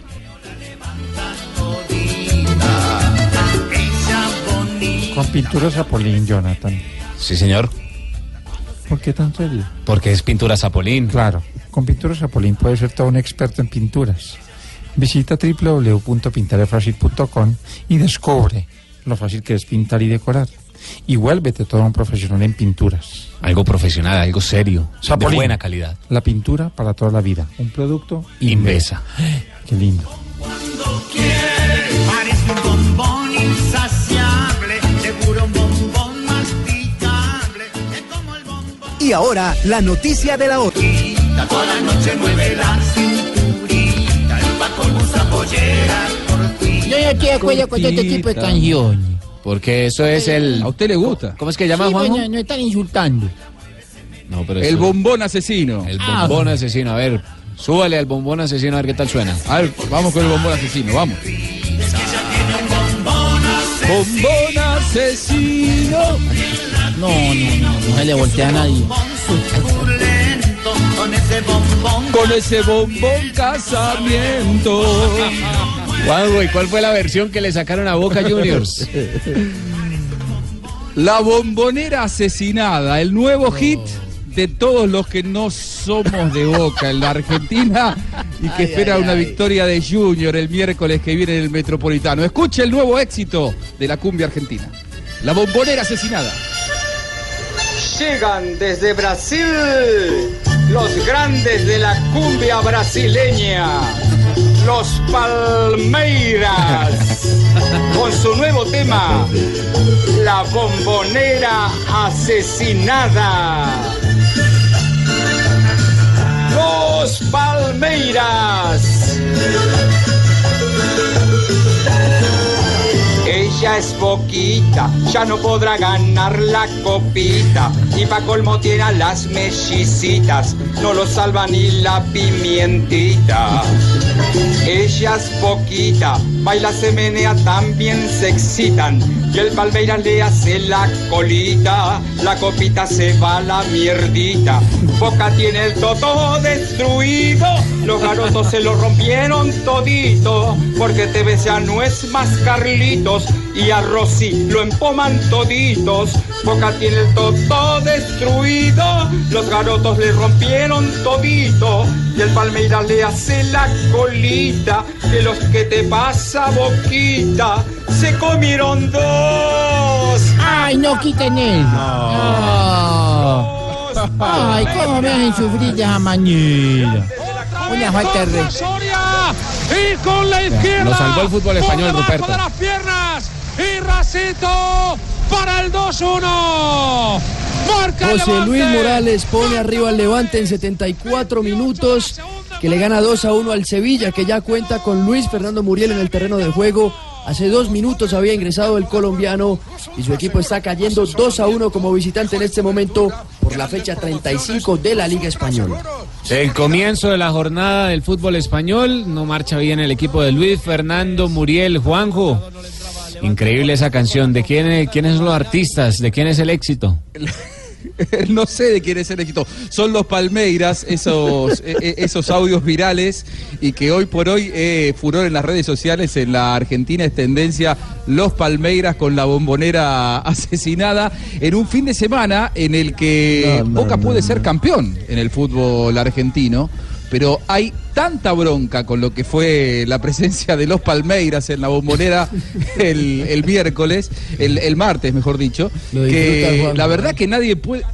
Speaker 32: Con pinturas Zapolín, Jonathan.
Speaker 13: Sí, señor.
Speaker 32: ¿Por qué tan serio?
Speaker 13: Porque es pintura Zapolín.
Speaker 32: Claro, con pinturas Zapolín puedes ser todo un experto en pinturas. Visita www.pintarefácil.com y descubre lo fácil que es pintar y decorar. Y vuélvete todo un profesional en pinturas.
Speaker 13: Algo profesional, algo serio,
Speaker 32: Zapolín.
Speaker 13: de buena calidad.
Speaker 32: La pintura para toda la vida. Un producto
Speaker 13: Invesa.
Speaker 32: Qué lindo.
Speaker 34: Y ahora, la noticia de la hora.
Speaker 33: Toda la noche mueve la cinturita, el va con usa pollera.
Speaker 6: Yo no estoy de acuerdo con este tipo de canciones.
Speaker 13: Porque eso es el.
Speaker 12: ¿A usted le gusta?
Speaker 13: ¿Cómo es que llama
Speaker 6: Sí,
Speaker 13: Juanjo?
Speaker 6: bueno, no están insultando.
Speaker 13: No, pero
Speaker 12: El bombón asesino.
Speaker 13: El
Speaker 6: Ah.
Speaker 13: bombón asesino. A ver, súbale al bombón asesino a ver qué tal suena.
Speaker 12: A ver, vamos con el bombón asesino, vamos. Bombón asesino.
Speaker 6: No, no, no, no se le voltea a nadie.
Speaker 33: Con ese bombón.
Speaker 12: Con ese bombón casamiento.
Speaker 13: Juanjo, ¿y cuál fue la versión que le sacaron a Boca Juniors?
Speaker 12: La bombonera asesinada, el nuevo hit de todos los que no somos de Boca en la Argentina y que espera una victoria de Junior el miércoles que viene en el Metropolitano. Escuche el nuevo éxito de la cumbia argentina. La bombonera asesinada.
Speaker 35: Llegan desde Brasil los grandes de la cumbia brasileña, los Palmeiras, con su nuevo tema, La Bombonera Asesinada. Los Palmeiras. Ella es poquita, ya no podrá ganar la copita. Y pa' colmo tiene a las mellicitas, no lo salva ni la pimientita. Ella es poquita, baila, se menea, también se excitan. Y el Palmeiras le hace la colita, la copita se va a la mierdita. Boca tiene el toto destruido, los garotos se lo rompieron todito, porque TV ya no es más Carlitos y a Rossi lo empoman toditos. Boca tiene el toto destruido, los garotos le rompieron todito y el Palmeiras le hace la colita de los que te pasa boquita. Se comieron dos.
Speaker 6: Ay, no quiten él. Ah. Ay, cómo me hacen sufrir esa mañana. Una falta de.
Speaker 36: Y con la izquierda.
Speaker 13: Lo salvó el fútbol español, Ruperto.
Speaker 36: de las piernas. Y Racito para el 2-1. Marca el
Speaker 16: José Luis. Morales pone arriba al Levante en 74 minutos, que le gana 2 a 1 al Sevilla, que ya cuenta con Luis Fernando Muriel en el terreno de juego. Hace dos minutos había ingresado el colombiano y su equipo está cayendo 2 a 1 como visitante en este momento por la fecha 35 de la Liga Española.
Speaker 13: El comienzo de la jornada del fútbol español, no marcha bien el equipo de Luis Fernando Muriel Juanjo. Increíble esa canción. ¿De quién, quiénes son los artistas? ¿De quién es el éxito?
Speaker 12: no sé de quién es el éxito. Son los Palmeiras, esos, eh, eh, esos audios virales y que hoy por hoy eh, furor en las redes sociales en la Argentina es tendencia los Palmeiras con la bombonera asesinada en un fin de semana en el que Boca puede ser campeón en el fútbol argentino. Pero hay tanta bronca con lo que fue la presencia de los Palmeiras en la bombonera el, el miércoles, el, el martes, mejor dicho, que la verdad que nadie puede.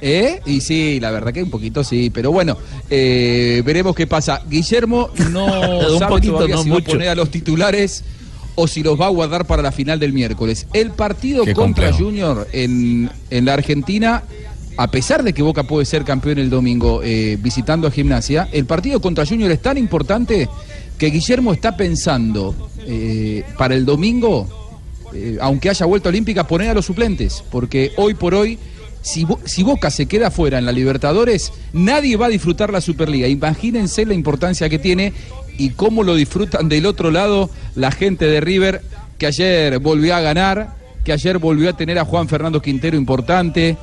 Speaker 12: ¿Eh? Y sí, la verdad que un poquito sí, pero bueno, eh, veremos qué pasa. Guillermo no
Speaker 4: Un
Speaker 12: sabe
Speaker 4: poquito,
Speaker 12: todavía
Speaker 4: no
Speaker 12: si va a poner a los titulares o si los va a guardar para la final del miércoles. El partido
Speaker 13: Qué
Speaker 12: contra
Speaker 13: complejo.
Speaker 12: Junior en, en la Argentina, a pesar de que Boca puede ser campeón el domingo eh, visitando a Gimnasia, el partido contra Junior es tan importante que Guillermo está pensando eh, para el domingo eh, aunque haya vuelta olímpica, poner a los suplentes, porque hoy por hoy, si, Bo- si Boca se queda fuera en la Libertadores, nadie va a disfrutar la Superliga. Imagínense la importancia que tiene y cómo lo disfrutan del otro lado la gente de River, que ayer volvió a ganar, que ayer volvió a tener a Juan Fernando Quintero importante.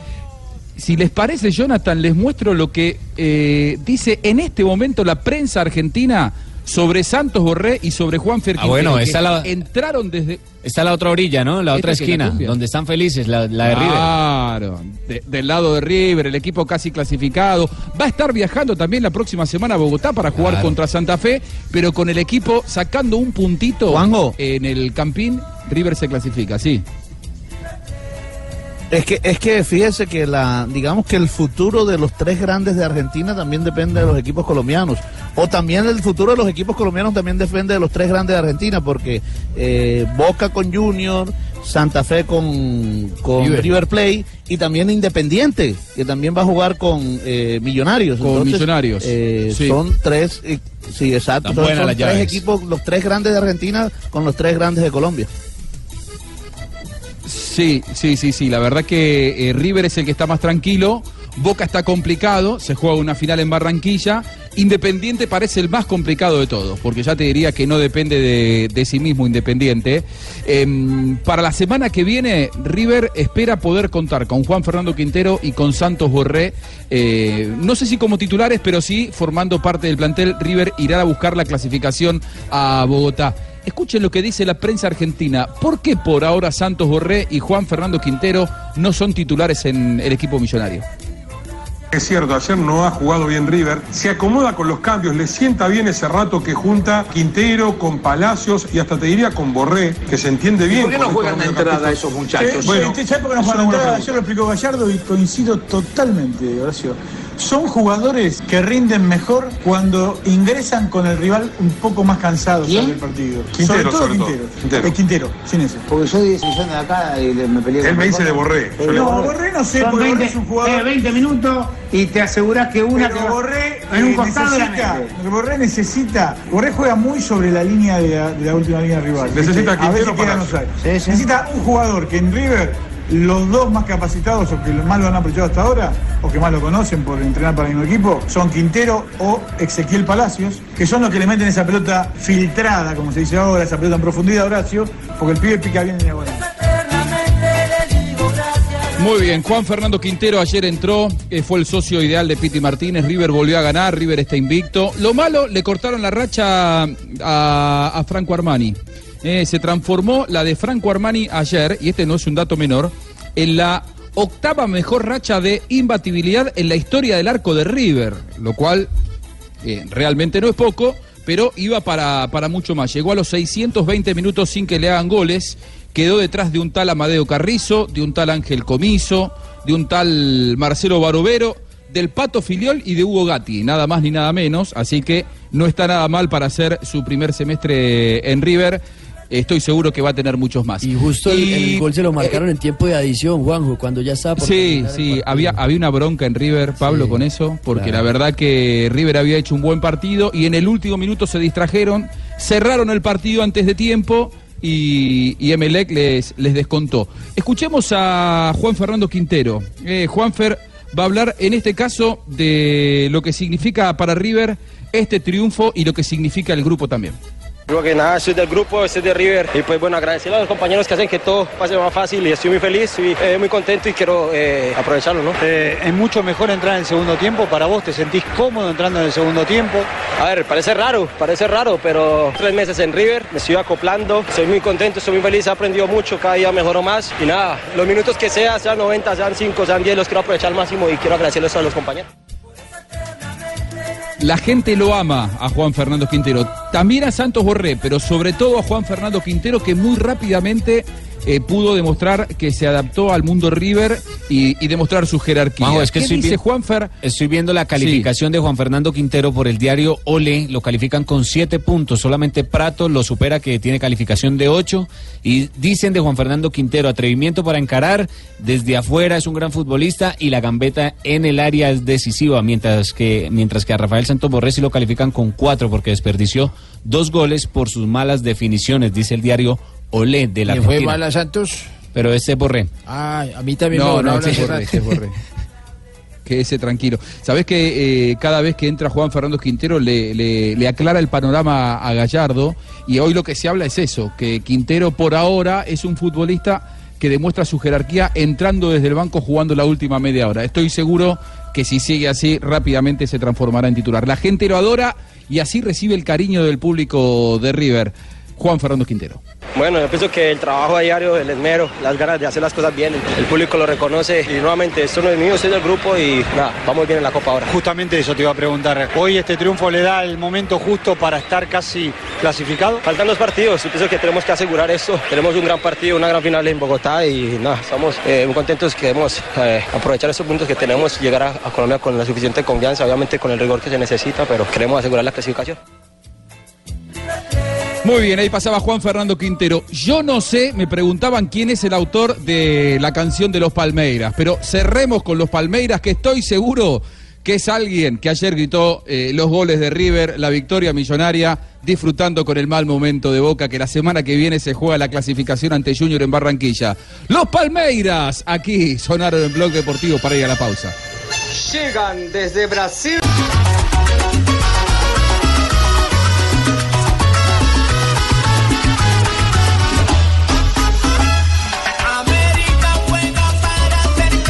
Speaker 12: Si les parece, Jonathan, les muestro lo que eh, dice en este momento la prensa argentina sobre Santos Borré y sobre Juan Fer
Speaker 13: Ah, bueno, esta la-
Speaker 12: entraron desde...
Speaker 13: Está la otra orilla, ¿no? La otra
Speaker 12: la
Speaker 13: esquina, donde están felices, la, la de River.
Speaker 12: Claro, de- del lado de River, el equipo casi clasificado. Va a estar viajando también la próxima semana a Bogotá para jugar
Speaker 13: Claro.
Speaker 12: contra Santa Fe, pero con el equipo sacando un puntito
Speaker 9: Juanjo.
Speaker 12: en el Campín, River se clasifica, sí.
Speaker 9: Es que, es que fíjese que la, digamos que el futuro de los tres grandes de Argentina también depende de los equipos colombianos. O también el futuro de los equipos colombianos también depende de los tres grandes de Argentina, porque eh, Boca con Junior, Santa Fe con, con
Speaker 12: River.
Speaker 9: River. Play y también Independiente, que también va a jugar con eh, Millonarios.
Speaker 12: Con Millonarios,
Speaker 9: eh,
Speaker 12: sí.
Speaker 9: Son tres, eh, sí, exacto. Son- son tres
Speaker 13: llaves.
Speaker 9: equipos, los tres grandes de Argentina con los tres grandes de Colombia.
Speaker 12: Sí, sí, sí, sí. La verdad que eh, River es el que está más tranquilo. Boca está complicado. Se juega una final en Barranquilla. Independiente parece el más complicado de todos, porque ya te diría que no depende de, sí mismo Independiente. Em, para la semana que viene, River espera poder contar con Juan Fernando Quintero y con Santos Borré. eh, no sé si como titulares, pero sí formando parte del plantel. River irá a buscar la clasificación a Bogotá. Escuchen lo que dice la prensa argentina. ¿Por qué por ahora Santos Borré y Juan Fernando Quintero no son titulares en el equipo millonario?
Speaker 37: Es cierto, ayer no ha jugado bien River, se acomoda con los cambios, le sienta bien ese rato que junta Quintero con Palacios y hasta te diría con Borré, que se entiende bien.
Speaker 35: ¿Por qué no juegan de entrada esos muchachos?
Speaker 37: Bueno,
Speaker 38: ¿Sabes por qué no juegan entrada? Ayer lo explicó Gallardo y coincido totalmente, Horacio. Son jugadores que rinden mejor cuando ingresan con el rival un poco más cansados del partido.
Speaker 37: Quintero,
Speaker 38: sobre todo
Speaker 37: sobre todo.
Speaker 38: Quintero.
Speaker 37: Quintero.
Speaker 38: Eh, Quintero, sin ese.
Speaker 35: Porque yo 10 millones de acá y me peleé
Speaker 37: Él me dice de Borré. Yo
Speaker 38: No, Borré no sé, porque
Speaker 35: 20,
Speaker 38: Borré es un jugador.
Speaker 35: eh, 20 minutos y te aseguras que una
Speaker 38: Pero
Speaker 35: va-
Speaker 38: Borré En un
Speaker 39: Eh,
Speaker 38: costado de la
Speaker 39: necesita.
Speaker 38: Borré necesita, Borré juega muy sobre la línea de la, de la última línea rival.
Speaker 37: Necesita
Speaker 38: ¿viste? a veces
Speaker 37: Quintero
Speaker 38: queda en
Speaker 37: Palacio.
Speaker 38: offside. Necesita un jugador que en River los dos más capacitados o que más lo han aprovechado hasta ahora o que más lo conocen por entrenar para el mismo equipo son Quintero o Ezequiel Palacios, que son los que le meten esa pelota filtrada, como se dice ahora, esa pelota en profundidad, Horacio, porque el pibe pica bien en diagonal.
Speaker 12: Muy bien, Juan Fernando Quintero ayer entró, eh, fue el socio ideal de Piti Martínez, River volvió a ganar, River está invicto. Lo malo, le cortaron la racha a Franco Armani. Eh, se transformó la de Franco Armani ayer, y este no es un dato menor, en la octava mejor racha de imbatibilidad en la historia del arco de River, lo cual eh, realmente no es poco, pero iba para, para mucho más. Llegó a los 620 minutos sin que le hagan goles, quedó detrás de un tal Amadeo Carrizo, de un tal Ángel Comiso, de un tal Marcelo Barovero, del Pato Filiol y de Hugo Gatti, nada más ni nada menos, así que no está nada mal para hacer su primer semestre en River. Estoy seguro que va a tener muchos más.
Speaker 16: Y justo el,
Speaker 12: Y-
Speaker 16: el gol se lo marcaron en tiempo de adición, Juanjo, cuando ya estaba por
Speaker 12: Sí, sí, había, había una bronca en River, Pablo, con eso, porque
Speaker 16: claro.
Speaker 12: la verdad que River había hecho un buen partido y en el último minuto se distrajeron, cerraron el partido antes de tiempo y, y Emelec les, les descontó. Escuchemos a Juan Fernando Quintero. Eh, Juanfer va a hablar en este caso de lo que significa para River este triunfo y lo que significa el grupo también.
Speaker 39: Creo que nada, soy del grupo, soy de River y pues bueno, agradecerle a los compañeros que hacen que todo pase más fácil y estoy muy feliz, estoy eh, muy contento y quiero eh, aprovecharlo, ¿no?
Speaker 40: es mucho mejor entrar en el segundo tiempo para vos, ¿te sentís cómodo entrando en el segundo tiempo?
Speaker 39: A ver, parece raro, parece raro, pero tres meses en River, me estoy acoplando, estoy muy contento, estoy muy feliz, he aprendido mucho, cada día mejoro más y nada, los minutos que sea, sean 90, sean 5, sean 10, los quiero aprovechar al máximo y quiero agradecerles a los compañeros.
Speaker 12: La gente lo ama a Juan Fernando Quintero, también a Santos Borré, pero sobre todo a Juan Fernando Quintero que muy rápidamente eh, pudo demostrar que se adaptó al mundo River y, y demostrar su jerarquía.
Speaker 13: Juanjo, es que
Speaker 12: ¿Qué
Speaker 13: estoy,
Speaker 12: dice Juanfer?
Speaker 13: estoy viendo la calificación de Juan Fernando Quintero por el diario Ole, lo califican con siete puntos, solamente Prato lo supera que tiene calificación de ocho y dicen de Juan Fernando Quintero, atrevimiento para encarar, desde afuera es un gran futbolista y la gambeta en el área es decisiva, mientras que, mientras que a Rafael Santos Borré sí lo califican con cuatro porque desperdició dos goles por sus malas definiciones, dice el diario Ole de la
Speaker 6: ¿Le fue mal a Santos?
Speaker 13: Pero ese Borré.
Speaker 6: Ay, a mí también me
Speaker 12: No, no, ese Borré,
Speaker 6: rato.
Speaker 12: ese Borré. Quédese tranquilo. Sabés que eh, cada vez que entra Juan Fernando Quintero le, le- le aclara el panorama a Gallardo y hoy lo que se habla es eso, que Quintero por ahora es un futbolista que demuestra su jerarquía entrando desde el banco jugando la última media hora. Estoy seguro que si sigue así rápidamente se transformará en titular. La gente lo adora y así recibe el cariño del público de River. Juan Fernando Quintero.
Speaker 39: Bueno, yo pienso que el trabajo a diario, el esmero, las ganas de hacer las cosas bien, el público lo reconoce y nuevamente esto no es mío, soy del grupo y nada, vamos bien en la Copa ahora.
Speaker 40: Justamente eso te iba a preguntar. ¿Hoy este triunfo le da el momento justo para estar casi clasificado?
Speaker 39: Faltan dos partidos, yo pienso que tenemos que asegurar esto. Tenemos un gran partido, una gran final en Bogotá y nada, estamos eh, muy contentos, queremos eh, aprovechar estos puntos que tenemos, llegar a, a Colombia con la suficiente confianza, obviamente con el rigor que se necesita, pero queremos asegurar la clasificación.
Speaker 12: Muy bien, ahí pasaba Juan Fernando Quintero. Yo no sé, me preguntaban quién es el autor de la canción de los Palmeiras, pero cerremos con los Palmeiras, que estoy seguro que es alguien que ayer gritó eh, los goles de River, la victoria millonaria, disfrutando con el mal momento de Boca, que la semana que viene se juega la clasificación ante Junior en Barranquilla. Los Palmeiras, aquí sonaron en Blog Deportivo para ir a la pausa.
Speaker 35: Llegan desde Brasil.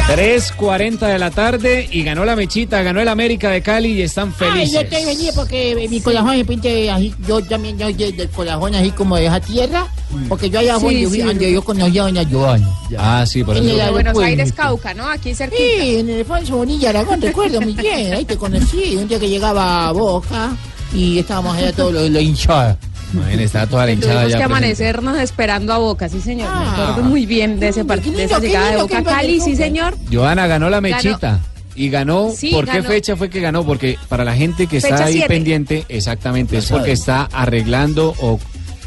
Speaker 13: Tres cuarenta de la tarde y ganó la mechita, ganó el América de Cali y están
Speaker 6: Ay,
Speaker 13: felices.
Speaker 6: yo te venía porque mi corazón se pinte así, yo también yo de- del corazón así como de esa tierra, porque yo allá
Speaker 5: Sí,
Speaker 6: donde,
Speaker 5: sí,
Speaker 6: donde
Speaker 5: sí.
Speaker 6: yo conocí a doña Joana.
Speaker 13: Ah, sí, por
Speaker 6: En
Speaker 13: eso.
Speaker 6: el
Speaker 5: De Buenos. Aires, Cauca, ¿no? Aquí cerquita.
Speaker 6: Sí, en el Alfonso Bonilla Aragón, recuerdo muy bien, ahí te conocí, un día que llegaba a Boca y estábamos allá todos los, los hinchados.
Speaker 13: Imagínate, estaba toda la hinchada
Speaker 5: Tuvimos
Speaker 13: ya
Speaker 5: que
Speaker 13: presente.
Speaker 5: amanecernos esperando a Boca, sí señor. Me
Speaker 6: Ah.
Speaker 5: acuerdo muy bien de ese partido, de esa llegada de Boca Cali, sí señor.
Speaker 13: Joana ganó la
Speaker 5: Ganó.
Speaker 13: mechita. Y ganó,
Speaker 5: Sí,
Speaker 13: ¿por qué
Speaker 5: ganó.
Speaker 13: fecha fue que ganó? Porque para la gente que está ahí
Speaker 5: siete.
Speaker 13: pendiente, exactamente, es porque está arreglando o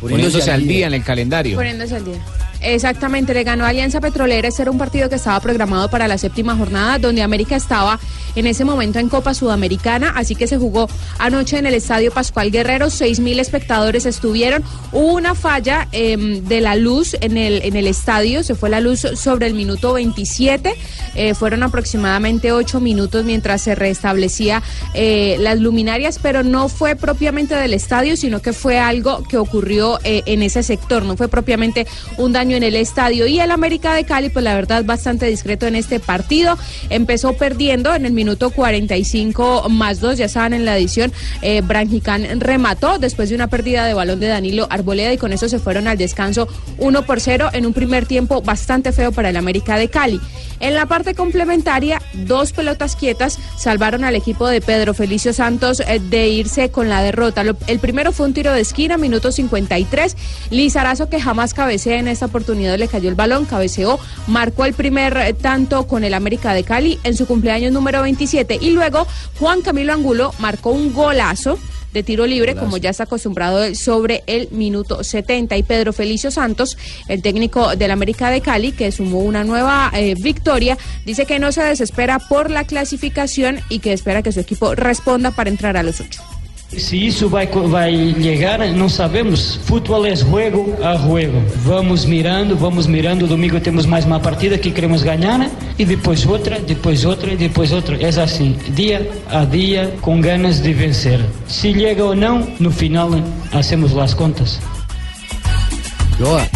Speaker 13: poniéndose
Speaker 6: al
Speaker 13: al
Speaker 6: día.
Speaker 13: día en el calendario.
Speaker 5: Poniéndose al día. Exactamente, le ganó Alianza Petrolera. Ese era un partido que estaba programado para la séptima jornada, donde América estaba en ese momento en Copa Sudamericana, así que se jugó anoche en el Estadio Pascual Guerrero. Seis mil espectadores estuvieron. Hubo una falla em, de la luz en el, en el estadio, se fue la luz sobre el minuto 27. Eh, fueron aproximadamente ocho minutos mientras se restablecía eh, las luminarias, pero no fue propiamente del estadio, sino que fue algo que ocurrió eh, en ese sector, no fue propiamente un daño en el estadio. Y el América de Cali, pues la verdad, bastante discreto en este partido. Empezó perdiendo en el minuto 45 más 2, ya estaban en la edición. Eh, Branjicán remató después de una pérdida de balón de Danilo Arboleda y con eso se fueron al descanso 1 por 0 en un primer tiempo bastante feo para el América de Cali. En la parte complementaria, dos pelotas quietas salvaron al equipo de Pedro Felicio Santos eh, de irse con la derrota. El primero fue un tiro de esquina, minuto 53. Lizarazo, que jamás cabecea en esta oportunidad, le cayó el balón, cabeceó, marcó el primer eh, tanto con el América de Cali en su cumpleaños número 27. Y luego Juan Camilo Angulo marcó un golazo de tiro libre, como ya está acostumbrado sobre el minuto 70. Y Pedro Felicio Santos, el técnico del América de Cali, que sumó una nueva eh, victoria, dice que no se desespera por la clasificación y que espera que su equipo responda para entrar a los ocho.
Speaker 41: Se isso vai, vai chegar, não sabemos. Futebol é jogo a jogo. Vamos mirando, vamos mirando. Domingo temos mais uma partida que queremos ganhar, né? e depois outra, depois outra, depois outra. É assim, dia a dia, com ganas de vencer. Se chega ou não, no final, hacemos las contas.
Speaker 16: Joa,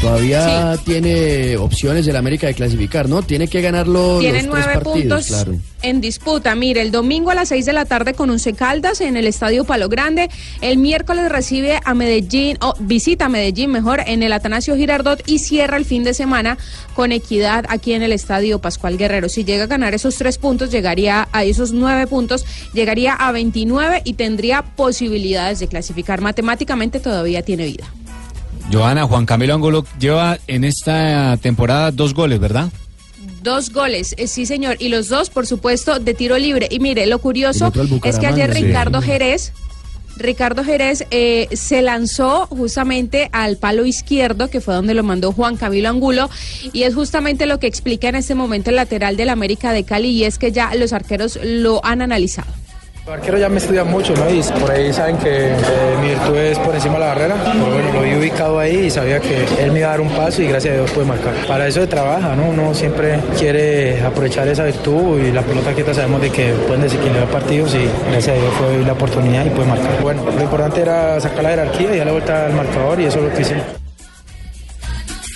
Speaker 16: todavía tiene opciones el América de clasificar, ¿no? Tiene que ganarlo
Speaker 5: Tiene
Speaker 16: los tres
Speaker 5: nueve
Speaker 16: partidos,
Speaker 5: puntos
Speaker 16: claro.
Speaker 5: en disputa. Mire, el domingo a las 6 de la tarde con Once Caldas en el Estadio Palo Grande. El miércoles recibe a Medellín, o visita a Medellín mejor, en el Atanasio Girardot y cierra el fin de semana con Equidad aquí en el Estadio Pascual Guerrero. Si llega a ganar esos tres puntos, llegaría a esos nueve puntos, llegaría a 29 y tendría posibilidades de clasificar. Matemáticamente todavía tiene vida.
Speaker 13: Joana, Juan Camilo Angulo lleva en esta temporada dos goles, ¿verdad?
Speaker 5: Dos goles, eh, sí señor, y los dos, por supuesto, de tiro libre. Y mire, lo curioso es que ayer
Speaker 13: sí.
Speaker 5: Ricardo Jerez, Ricardo Jerez eh, se lanzó justamente al palo izquierdo, que fue donde lo mandó Juan Camilo Angulo, y es justamente lo que explica en este momento el lateral del América de Cali, y es que ya los arqueros lo han analizado.
Speaker 42: Los arqueros ya me estudian mucho, ¿no? Y por ahí saben que eh, mi virtud es por encima de la barrera. Pero bueno, lo vi ubicado ahí y sabía que él me iba a dar un paso y gracias a Dios pude marcar. Para eso se trabaja, ¿no? Uno siempre quiere aprovechar esa virtud y la pelota quieta sabemos de que pueden desequilibrar partidos y gracias a Dios fue la oportunidad y pude marcar. Bueno, lo importante era sacar la jerarquía y darle vuelta al marcador y eso es lo que hicimos.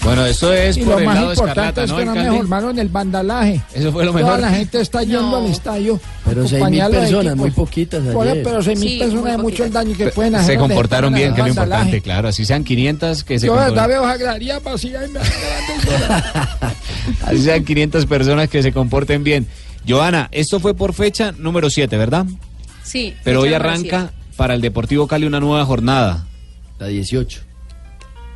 Speaker 13: Bueno, eso es
Speaker 6: Y
Speaker 13: por
Speaker 6: lo
Speaker 13: el
Speaker 6: más
Speaker 13: lado
Speaker 6: importante
Speaker 13: escarlata,
Speaker 6: es
Speaker 13: ¿no,
Speaker 6: que no
Speaker 13: alcalde?
Speaker 6: mejoraron el vandalaje.
Speaker 13: Eso fue lo
Speaker 6: Toda
Speaker 13: mejor.
Speaker 6: la gente está yendo al estadio.
Speaker 16: Pero seis mil personas, muy poquitas ayer.
Speaker 6: pero seis mil
Speaker 5: Sí,
Speaker 6: personas
Speaker 5: muy
Speaker 6: es mucho el daño que pueden hacer.
Speaker 13: Se comportaron bien, que es lo importante, claro. Así sean 500 que se
Speaker 6: Yo verdad veo esa gradería vacía y me.
Speaker 13: Así sean 500 personas que se comporten bien. Joana, esto fue por fecha número 7, ¿verdad?
Speaker 5: Sí.
Speaker 13: Pero hoy arranca para el Deportivo Cali una nueva jornada.
Speaker 16: La 18.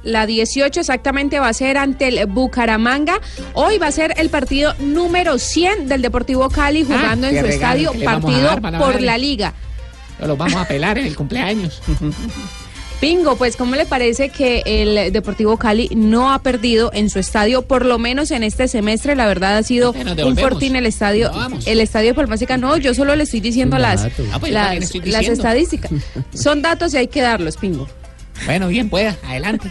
Speaker 5: La 18 exactamente va a ser ante el Bucaramanga. Hoy va a ser el partido número 100 del Deportivo Cali jugando en su
Speaker 6: regalo
Speaker 5: estadio partido
Speaker 6: dar
Speaker 5: por
Speaker 6: darle.
Speaker 5: la liga.
Speaker 6: Los vamos a pelar en el cumpleaños.
Speaker 5: Pingo, pues ¿cómo le parece que el Deportivo Cali no ha perdido en su estadio, por lo menos en este semestre? La verdad ha sido un fortín el estadio, el estadio de Palmásica. No, yo solo le estoy diciendo las.
Speaker 6: Ah, pues
Speaker 5: las,
Speaker 6: estoy
Speaker 5: las
Speaker 6: diciendo.
Speaker 5: estadísticas. Son datos y hay que darlos, Pingo.
Speaker 6: Bueno, bien, pueda. Adelante.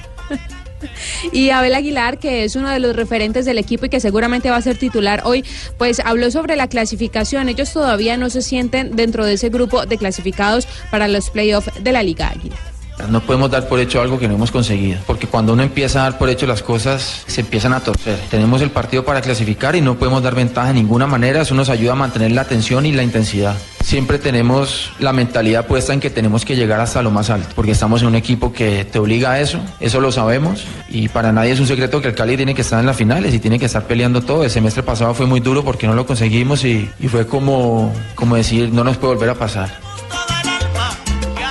Speaker 5: Y Abel Aguilar, que es uno de los referentes del equipo y que seguramente va a ser titular hoy, pues habló sobre la clasificación. Ellos todavía no se sienten dentro de ese grupo de clasificados para los playoffs de la Liga Águila.
Speaker 43: No podemos dar por hecho algo que no hemos conseguido, porque cuando uno empieza a dar por hecho las cosas, se empiezan a torcer. Tenemos el partido para clasificar y no podemos dar ventaja de ninguna manera, eso nos ayuda a mantener la atención y la intensidad. Siempre tenemos la mentalidad puesta en que tenemos que llegar hasta lo más alto, porque estamos en un equipo que te obliga a eso, eso lo sabemos, y para nadie es un secreto que el Cali tiene que estar en las finales y tiene que estar peleando todo. El semestre pasado fue muy duro porque no lo conseguimos y, y fue como, como decir, no nos puede volver a pasar.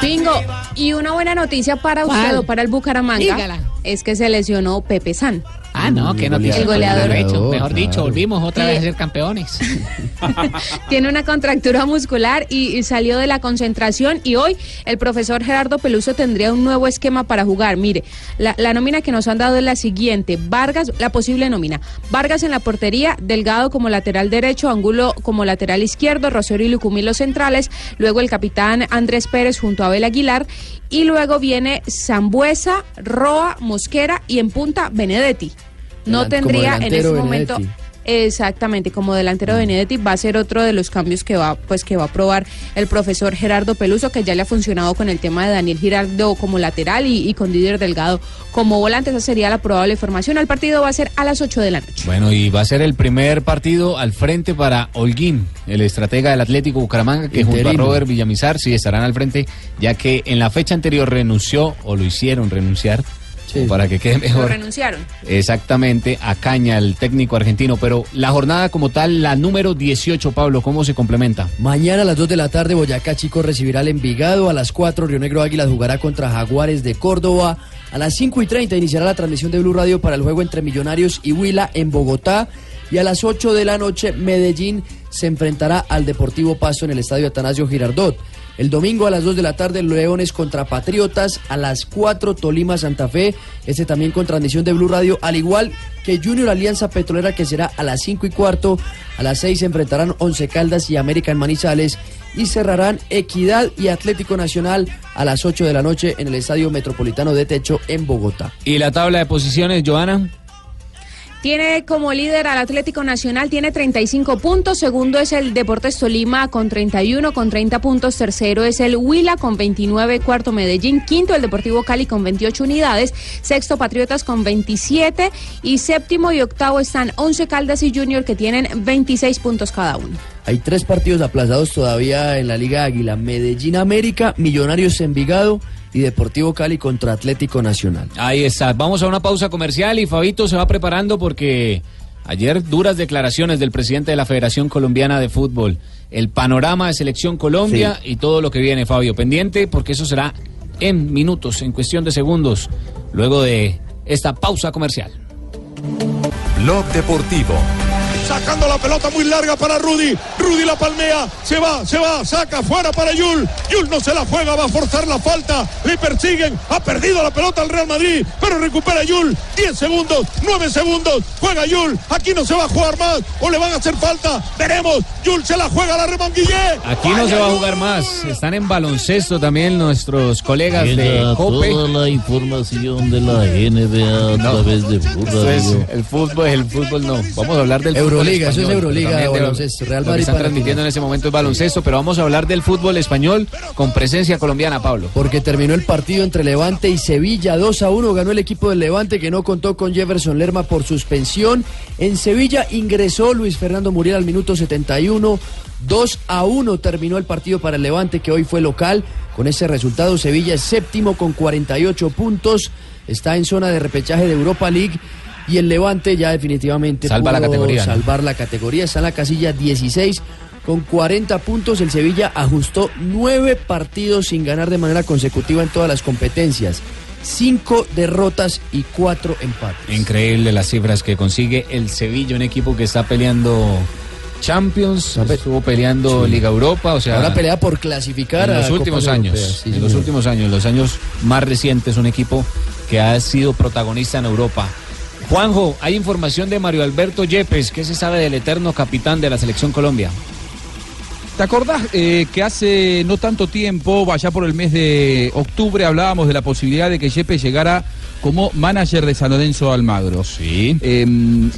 Speaker 5: Pingo, Y una buena noticia para usted o para el Bucaramanga
Speaker 6: Dígala.
Speaker 5: es que se lesionó Pepe San.
Speaker 6: Ah, no, qué
Speaker 5: El
Speaker 6: noticia.
Speaker 5: goleador.
Speaker 6: Mejor dicho,
Speaker 5: Claro.
Speaker 6: volvimos otra
Speaker 5: Sí.
Speaker 6: vez a ser campeones.
Speaker 5: Tiene una contractura muscular y, y salió de la concentración y hoy el profesor Gerardo Peluso tendría un nuevo esquema para jugar. Mire, la, la nómina que nos han dado es la siguiente. Vargas, la posible nómina. Vargas en la portería, Delgado como lateral derecho, Angulo como lateral izquierdo, Rosario y Lucumí los centrales, luego el capitán Andrés Pérez junto a Abel Aguilar y luego viene Zambuesa, Roa, Mosquera y en punta Benedetti. No tendría en ese momento
Speaker 16: Benedetti.
Speaker 5: Exactamente, como delantero de Benedetti va a ser otro de los cambios que va, pues que va a probar el profesor Gerardo Peluso, que ya le ha funcionado con el tema de Daniel Girardo como lateral y, y con Didier Delgado como volante. Esa sería la probable formación. El partido va a ser a las 8 de la noche.
Speaker 13: Bueno, y va a ser el primer partido al frente para Holguín, el estratega del Atlético Bucaramanga, que junto a. Robert Villamizar sí estarán al frente, ya que en la fecha anterior renunció, o lo hicieron renunciar, para que quede
Speaker 5: Lo
Speaker 13: mejor.
Speaker 5: renunciaron.
Speaker 13: Exactamente, a Caña, el técnico argentino. Pero la jornada como tal, la número 18, Pablo, ¿cómo se complementa?
Speaker 16: Mañana a las 2 de la tarde Boyacá Chico recibirá al Envigado. A las 4 Río Negro Águilas jugará contra Jaguares de Córdoba. A las 5 y 30 iniciará la transmisión de Blue Radio para el juego entre Millonarios y Huila en Bogotá. Y a las 8 de la noche Medellín se enfrentará al Deportivo Pasto en el Estadio Atanasio Girardot. El domingo a las 2 de la tarde Leones contra Patriotas, a las 4 Tolima Santa Fe, este también con transmisión de Blue Radio, al igual que Junior Alianza Petrolera que será a las 5 y cuarto, a las 6 se enfrentarán Once Caldas y América en Manizales y cerrarán Equidad y Atlético Nacional a las 8 de la noche en el Estadio Metropolitano de Techo en Bogotá.
Speaker 13: ¿Y la tabla de posiciones, Joana?
Speaker 5: Tiene como líder al Atlético Nacional, tiene 35 puntos. Segundo es el Deportes Tolima con 31, con 30 puntos. Tercero es el Huila con 29. Cuarto Medellín. Quinto el Deportivo Cali con 28 unidades. Sexto Patriotas con 27. Y séptimo y octavo están 11 Caldas y Junior que tienen 26 puntos cada uno.
Speaker 16: Hay tres partidos aplazados todavía en la Liga Águila. Medellín América, Millonarios Envigado y Deportivo Cali contra Atlético Nacional.
Speaker 13: Ahí está. Vamos a una pausa comercial y Fabito se va preparando porque ayer duras declaraciones del presidente de la Federación Colombiana de Fútbol. El panorama de Selección Colombia y todo lo que viene, Fabio. Pendiente porque eso será en minutos, en cuestión de segundos, luego de esta pausa comercial.
Speaker 44: Blog Deportivo.
Speaker 25: Sacando la pelota muy larga para Rudy. Rudy la palmea. Se va, se va. Saca fuera para Yul. Yul no se la juega. Va a forzar la falta. Le persiguen. Ha perdido la pelota el Real Madrid. Pero recupera Yul. 10 segundos. 9 segundos. Juega Yul. Aquí no se va a jugar más. O le van a hacer falta. Veremos. Yul se la juega la remanguillé.
Speaker 13: Aquí no se va a jugar más. Están en baloncesto también nuestros colegas de COPE.
Speaker 45: toda la información de la NBA a través de
Speaker 13: es
Speaker 45: Radio.
Speaker 13: el fútbol, el fútbol no. Vamos a hablar del fútbol
Speaker 16: Euroliga, eso es Euroliga,
Speaker 13: de-
Speaker 16: baloncesto, Real
Speaker 13: Lo que
Speaker 16: Madrid
Speaker 13: están
Speaker 16: para
Speaker 13: transmitiendo en ese momento es baloncesto, pero vamos a hablar del fútbol español con presencia colombiana, Pablo.
Speaker 16: Porque terminó el partido entre Levante y Sevilla 2 a 1. Ganó el equipo del Levante que no contó con Jefferson Lerma por suspensión. En Sevilla ingresó Luis Fernando Muriel al minuto 71. 2 a 1 terminó el partido para el Levante que hoy fue local. Con ese resultado Sevilla es séptimo con 48 puntos. Está en zona de repechaje de Europa League. Y el Levante ya definitivamente
Speaker 13: Salva la
Speaker 16: pudo
Speaker 13: categoría, ¿no?
Speaker 16: salvar la categoría. Está en la casilla 16 con 40 puntos. El Sevilla ajustó nueve partidos sin ganar de manera consecutiva en todas las competencias. Cinco derrotas y cuatro empates.
Speaker 13: Increíble las cifras que consigue el Sevilla, un equipo que está peleando Champions, estuvo peleando Liga Europa, o sea,
Speaker 16: Ahora pelea por clasificar
Speaker 13: en los últimos años,
Speaker 16: sí,
Speaker 13: en los últimos años, los años más recientes, un equipo que ha sido protagonista en Europa. Juanjo, hay información de Mario Alberto Yepes, ¿qué se sabe del eterno capitán de la selección Colombia?
Speaker 12: ¿Te acordás eh, que hace no tanto tiempo, allá por el mes de octubre, hablábamos de la posibilidad de que Yepes llegara como manager de San Lorenzo Almagro?
Speaker 13: Sí.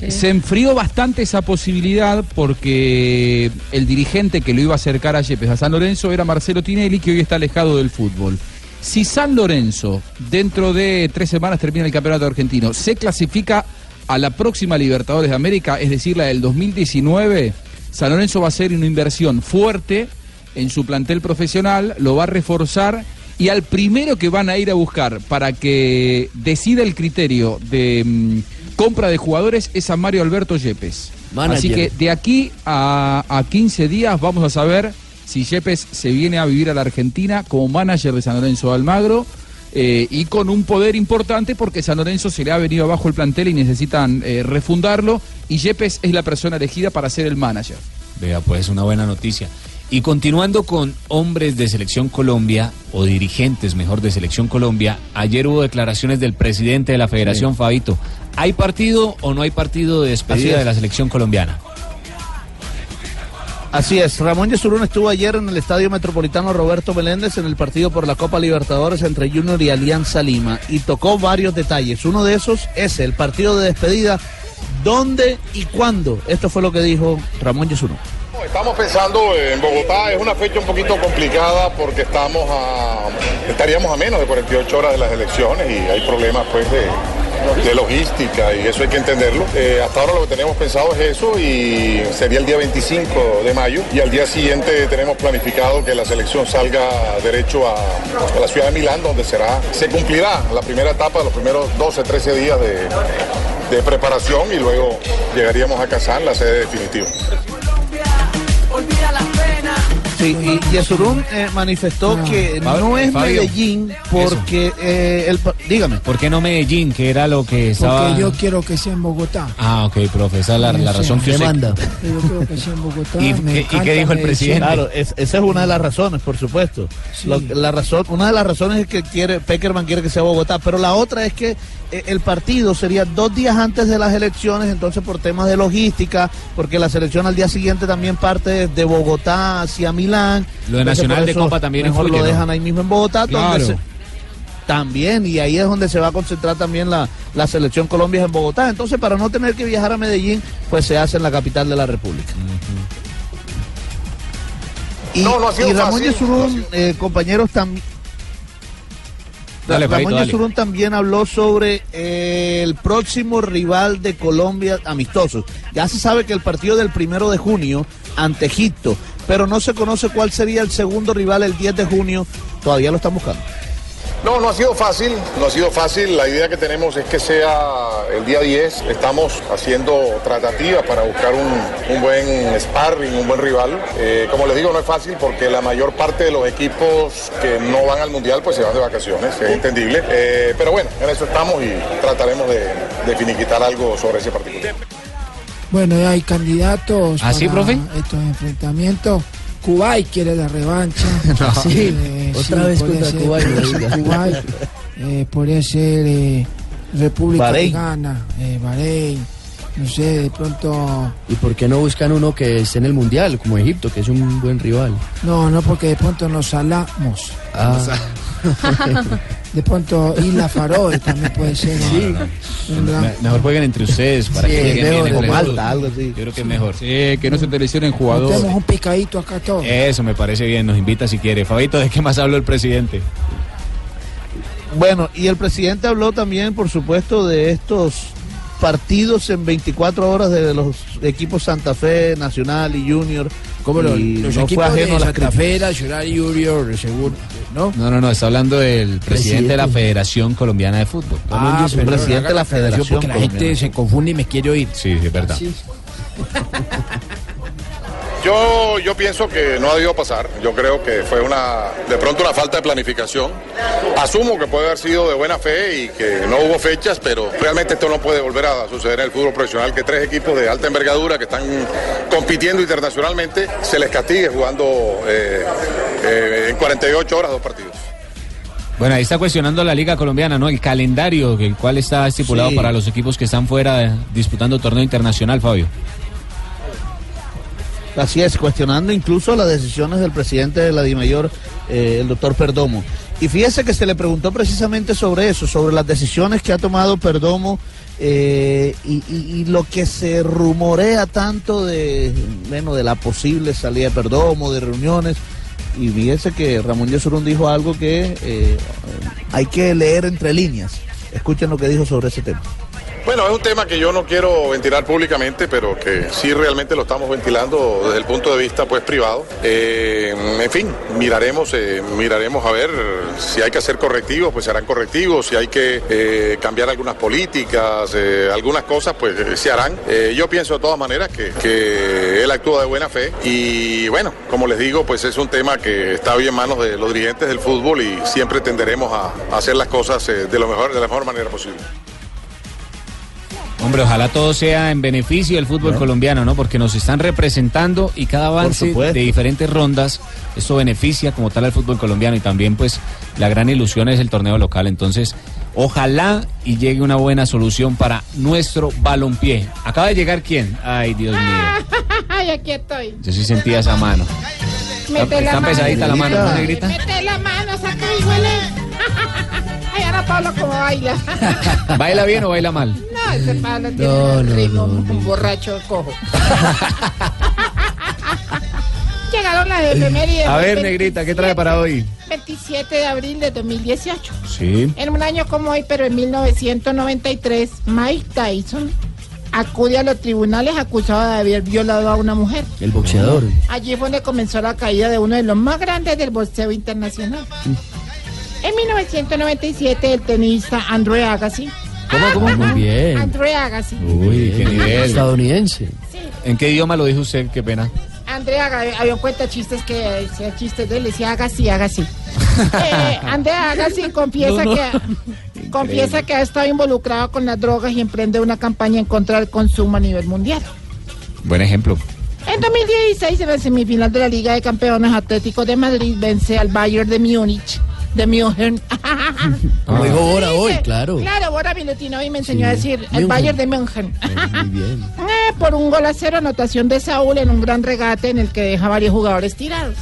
Speaker 12: Se enfrió bastante esa posibilidad porque el dirigente que lo iba a acercar a Yepes a San Lorenzo era Marcelo Tinelli, que hoy está alejado del fútbol. Si San Lorenzo, dentro de tres semanas, termina el campeonato argentino, se clasifica a la próxima Libertadores de América, es decir, la del 2019, San Lorenzo va a hacer una inversión fuerte en su plantel profesional, lo va a reforzar y al primero que van a ir a buscar para que decida el criterio de mm, compra de jugadores es a Mario Alberto Yepes.
Speaker 16: Manager.
Speaker 12: Así que de aquí a, a 15 días vamos a saber si Yepes se viene a vivir a la Argentina como manager de San Lorenzo de Almagro. eh, y con un poder importante porque San Lorenzo se le ha venido abajo el plantel y necesitan eh, refundarlo y Yepes es la persona elegida para ser el manager.
Speaker 13: Vea, pues una buena noticia. Y continuando con hombres de Selección Colombia, o dirigentes mejor de Selección Colombia, ayer hubo declaraciones del presidente de la Federación, Fabito. ¿Hay partido o no hay partido de despedida
Speaker 9: es.
Speaker 13: de la Selección Colombiana?
Speaker 9: Así es, Ramón Yesurún estuvo ayer en el Estadio Metropolitano Roberto Meléndez en el partido por la Copa Libertadores entre Junior y Alianza Lima y tocó varios detalles. Uno de esos es el partido de despedida, dónde y cuándo. Esto fue lo que dijo Ramón Yesurún.
Speaker 46: Estamos pensando en Bogotá, es una fecha un poquito complicada porque estamos estaríamos a menos de 48 horas de las elecciones y hay problemas pues de, de logística y eso hay que entenderlo. Eh, hasta ahora lo que tenemos pensado es eso y sería el día 25 de mayo y al día siguiente tenemos planificado que la selección salga derecho a, la ciudad de Milán donde será, se cumplirá la primera etapa los primeros 12, 13 días de, de preparación y luego llegaríamos a Kazán, la sede definitiva.
Speaker 9: Sí, y Yesurún eh, manifestó que
Speaker 13: Fabio,
Speaker 9: no es
Speaker 13: Fabio,
Speaker 9: Medellín porque eh, el, dígame.
Speaker 13: ¿Por qué no Medellín, que era lo que estaba...
Speaker 6: Porque yo quiero que sea en Bogotá.
Speaker 13: Ah, ok, profe, esa es la, razón que usted...
Speaker 6: demanda. Yo quiero que sea en Bogotá.
Speaker 13: ¿Y
Speaker 6: me
Speaker 13: qué- y
Speaker 6: encanta
Speaker 13: qué dijo el presidente?
Speaker 9: Claro, es- esa es una de las razones, por supuesto. Lo- la razón, una de las razones es que quiere, Peckerman quiere que sea Bogotá, pero la otra es que eh, el partido sería dos días antes de las elecciones, entonces por temas de logística, porque la selección al día siguiente también parte de Bogotá hacia Milán.
Speaker 13: Lo de Nacional de Copa también
Speaker 9: mejor
Speaker 13: influye,
Speaker 9: lo
Speaker 13: ¿no?
Speaker 9: dejan ahí mismo en Bogotá,
Speaker 13: Claro.
Speaker 9: donde se- también, y ahí es donde se va a concentrar también la, la selección Colombia en Bogotá. Entonces, para no tener que viajar a Medellín, pues se hace en la capital de la República. Y,
Speaker 46: No, no ha sido
Speaker 9: y Ramón
Speaker 46: fácil,
Speaker 9: Yesurún, eh, compañeros, también.
Speaker 13: Dale,
Speaker 9: Ramón
Speaker 13: dale.
Speaker 9: También habló sobre eh, el próximo rival de Colombia amistoso. Ya se sabe que el partido del primero de junio ante Egipto, pero no se conoce cuál sería el segundo rival el 10 de junio. Todavía lo están buscando.
Speaker 46: No, no ha sido fácil, no ha sido fácil. La idea que tenemos es que sea el día 10. Estamos haciendo tratativas para buscar un, un buen sparring, un buen rival. Eh, como les digo, no es fácil porque la mayor parte de los equipos que no van al Mundial pues se van de vacaciones, es entendible. Eh, pero bueno, en eso estamos y trataremos de, de finiquitar algo sobre ese particular.
Speaker 6: Bueno, ya hay candidatos
Speaker 13: ¿Ah, sí,
Speaker 6: para
Speaker 13: profe?
Speaker 6: estos enfrentamientos. Kuwait quiere la revancha.
Speaker 16: No. Sí,
Speaker 6: Eh,
Speaker 16: otra vez
Speaker 6: puede
Speaker 16: contra
Speaker 6: ser,
Speaker 16: Kuwait,
Speaker 6: eh, podría ser eh, República eh, Bahrein. No sé, de pronto.
Speaker 16: ¿Y por qué no buscan uno que esté en el Mundial, como Egipto, que es un buen rival?
Speaker 6: No, no, porque de pronto nos salamos.
Speaker 16: Ah.
Speaker 6: De pronto Isla Faroe también puede ser.
Speaker 13: Sí. Me- Mejor jueguen entre ustedes para
Speaker 6: Sí,
Speaker 13: que lleguen bien.
Speaker 6: Malta,
Speaker 9: algo así.
Speaker 13: Yo creo que es mejor.
Speaker 12: Sí, que no se te lesionen jugadores.
Speaker 6: Tenemos un picadito acá todos.
Speaker 13: Eso me parece bien, nos invita si quiere. Fabito, ¿de qué más habló el presidente?
Speaker 9: Bueno, y el presidente habló también, por supuesto, de estos partidos en 24 horas de los equipos Santa Fe, Nacional y Junior.
Speaker 6: Como los, los
Speaker 9: no fue
Speaker 6: equipos
Speaker 9: ajeno
Speaker 6: de Santa Fe. Nacional y Junior, seguro, ¿no?
Speaker 13: No, no, no, está hablando del presidente, de la
Speaker 6: Presidente.
Speaker 13: Federación Colombiana de Fútbol.
Speaker 6: Ah, pero
Speaker 9: presidente de la Federación
Speaker 6: Porque la gente
Speaker 9: Colombiana.
Speaker 6: se confunde y me quiere oír.
Speaker 13: Sí, sí, es verdad.
Speaker 46: Yo, yo pienso que no ha debido pasar. Yo creo que fue una, de pronto una falta de planificación. Asumo que puede haber sido de buena fe y que no hubo fechas, pero realmente esto no puede volver a suceder en el fútbol profesional, que tres equipos de alta envergadura que están compitiendo internacionalmente se les castigue jugando eh, eh, en 48 horas dos partidos.
Speaker 13: Bueno, ahí está cuestionando la Liga Colombiana, ¿no? El calendario, el cual está estipulado
Speaker 9: Sí.
Speaker 13: para los equipos que están fuera eh, disputando torneo internacional, Fabio.
Speaker 9: Así es, cuestionando incluso las decisiones del presidente de la DIMAYOR, eh, el doctor Perdomo. Y fíjese que se le preguntó precisamente sobre eso, sobre las decisiones que ha tomado Perdomo eh, y, lo que se rumorea tanto de, bueno, de la posible salida de Perdomo, de reuniones. Y fíjese que Ramón Yesurún dijo algo que eh, hay que leer entre líneas. Escuchen lo que dijo sobre ese tema.
Speaker 46: Bueno, es un tema que yo no quiero ventilar públicamente, pero que sí realmente lo estamos ventilando desde el punto de vista pues privado. Eh, en fin, miraremos, eh, miraremos a ver si hay que hacer correctivos, pues se harán correctivos, si hay que eh, cambiar algunas políticas, algunas cosas, pues se harán. Yo pienso de todas maneras que, que él actúa de buena fe y bueno, como les digo, pues es un tema que está hoy en manos de los dirigentes del fútbol y siempre tenderemos a, a hacer las cosas de lo mejor, de la mejor manera posible.
Speaker 13: Hombre, ojalá todo sea en beneficio del fútbol colombiano, ¿no? Porque nos están representando y cada avance de diferentes rondas, esto beneficia como tal al fútbol colombiano y también pues la gran ilusión es el torneo local. Entonces, ojalá y llegue una buena solución para nuestro balompié. Acaba de llegar quién? Ay, Dios mío.
Speaker 6: Ay, aquí estoy.
Speaker 13: Yo sí sentía esa mano.
Speaker 6: Mete la
Speaker 13: Está
Speaker 6: mano.
Speaker 13: pesadita la mano, ¿no, negrita?
Speaker 6: Mete la mano, saca y huele. Ay, ahora Pablo como baila.
Speaker 13: ¿Baila bien o baila mal?
Speaker 6: No, ese Pablo tiene
Speaker 13: No,
Speaker 6: un
Speaker 13: no,
Speaker 6: ritmo,
Speaker 13: no,
Speaker 6: un borracho cojo. Llegaron las efemérides.
Speaker 13: A ver, negrita, ¿qué trae para hoy?
Speaker 6: 27 de abril de 2018.
Speaker 13: Sí.
Speaker 6: En un año como hoy, pero en 1993, Mike Tyson acude a los tribunales acusado de haber violado a una mujer.
Speaker 16: El boxeador.
Speaker 6: Allí fue donde comenzó la caída de uno de los más grandes del boxeo internacional. En 1997, el tenista Andre Agassi.
Speaker 16: ¿Cómo, cómo? Muy bien.
Speaker 6: Andre Agassi.
Speaker 13: Uy, qué nivel.
Speaker 16: Estadounidense.
Speaker 13: ¿En qué idioma lo dijo usted? Qué pena.
Speaker 6: Andre Agassi, había un cuenta chistes que decía chistes de él, decía Agassi, Agassi. eh, Andre Agassi confiesa
Speaker 13: No, no.
Speaker 6: que confiesa que ha estado involucrado con las drogas y emprende una campaña en contra del consumo a nivel mundial.
Speaker 13: Buen ejemplo.
Speaker 6: En 2016, en la semifinal de la Liga de Campeones Atlético de Madrid, vence al Bayern de Múnich. De München.
Speaker 16: Como dijo Bora hoy, claro.
Speaker 6: Claro, Bora Milutino hoy me enseñó a decir el. Bayern de München.
Speaker 16: Muy bien.
Speaker 6: Eh, por un gol a cero, anotación de Saúl en un gran regate en el que deja varios jugadores tirados.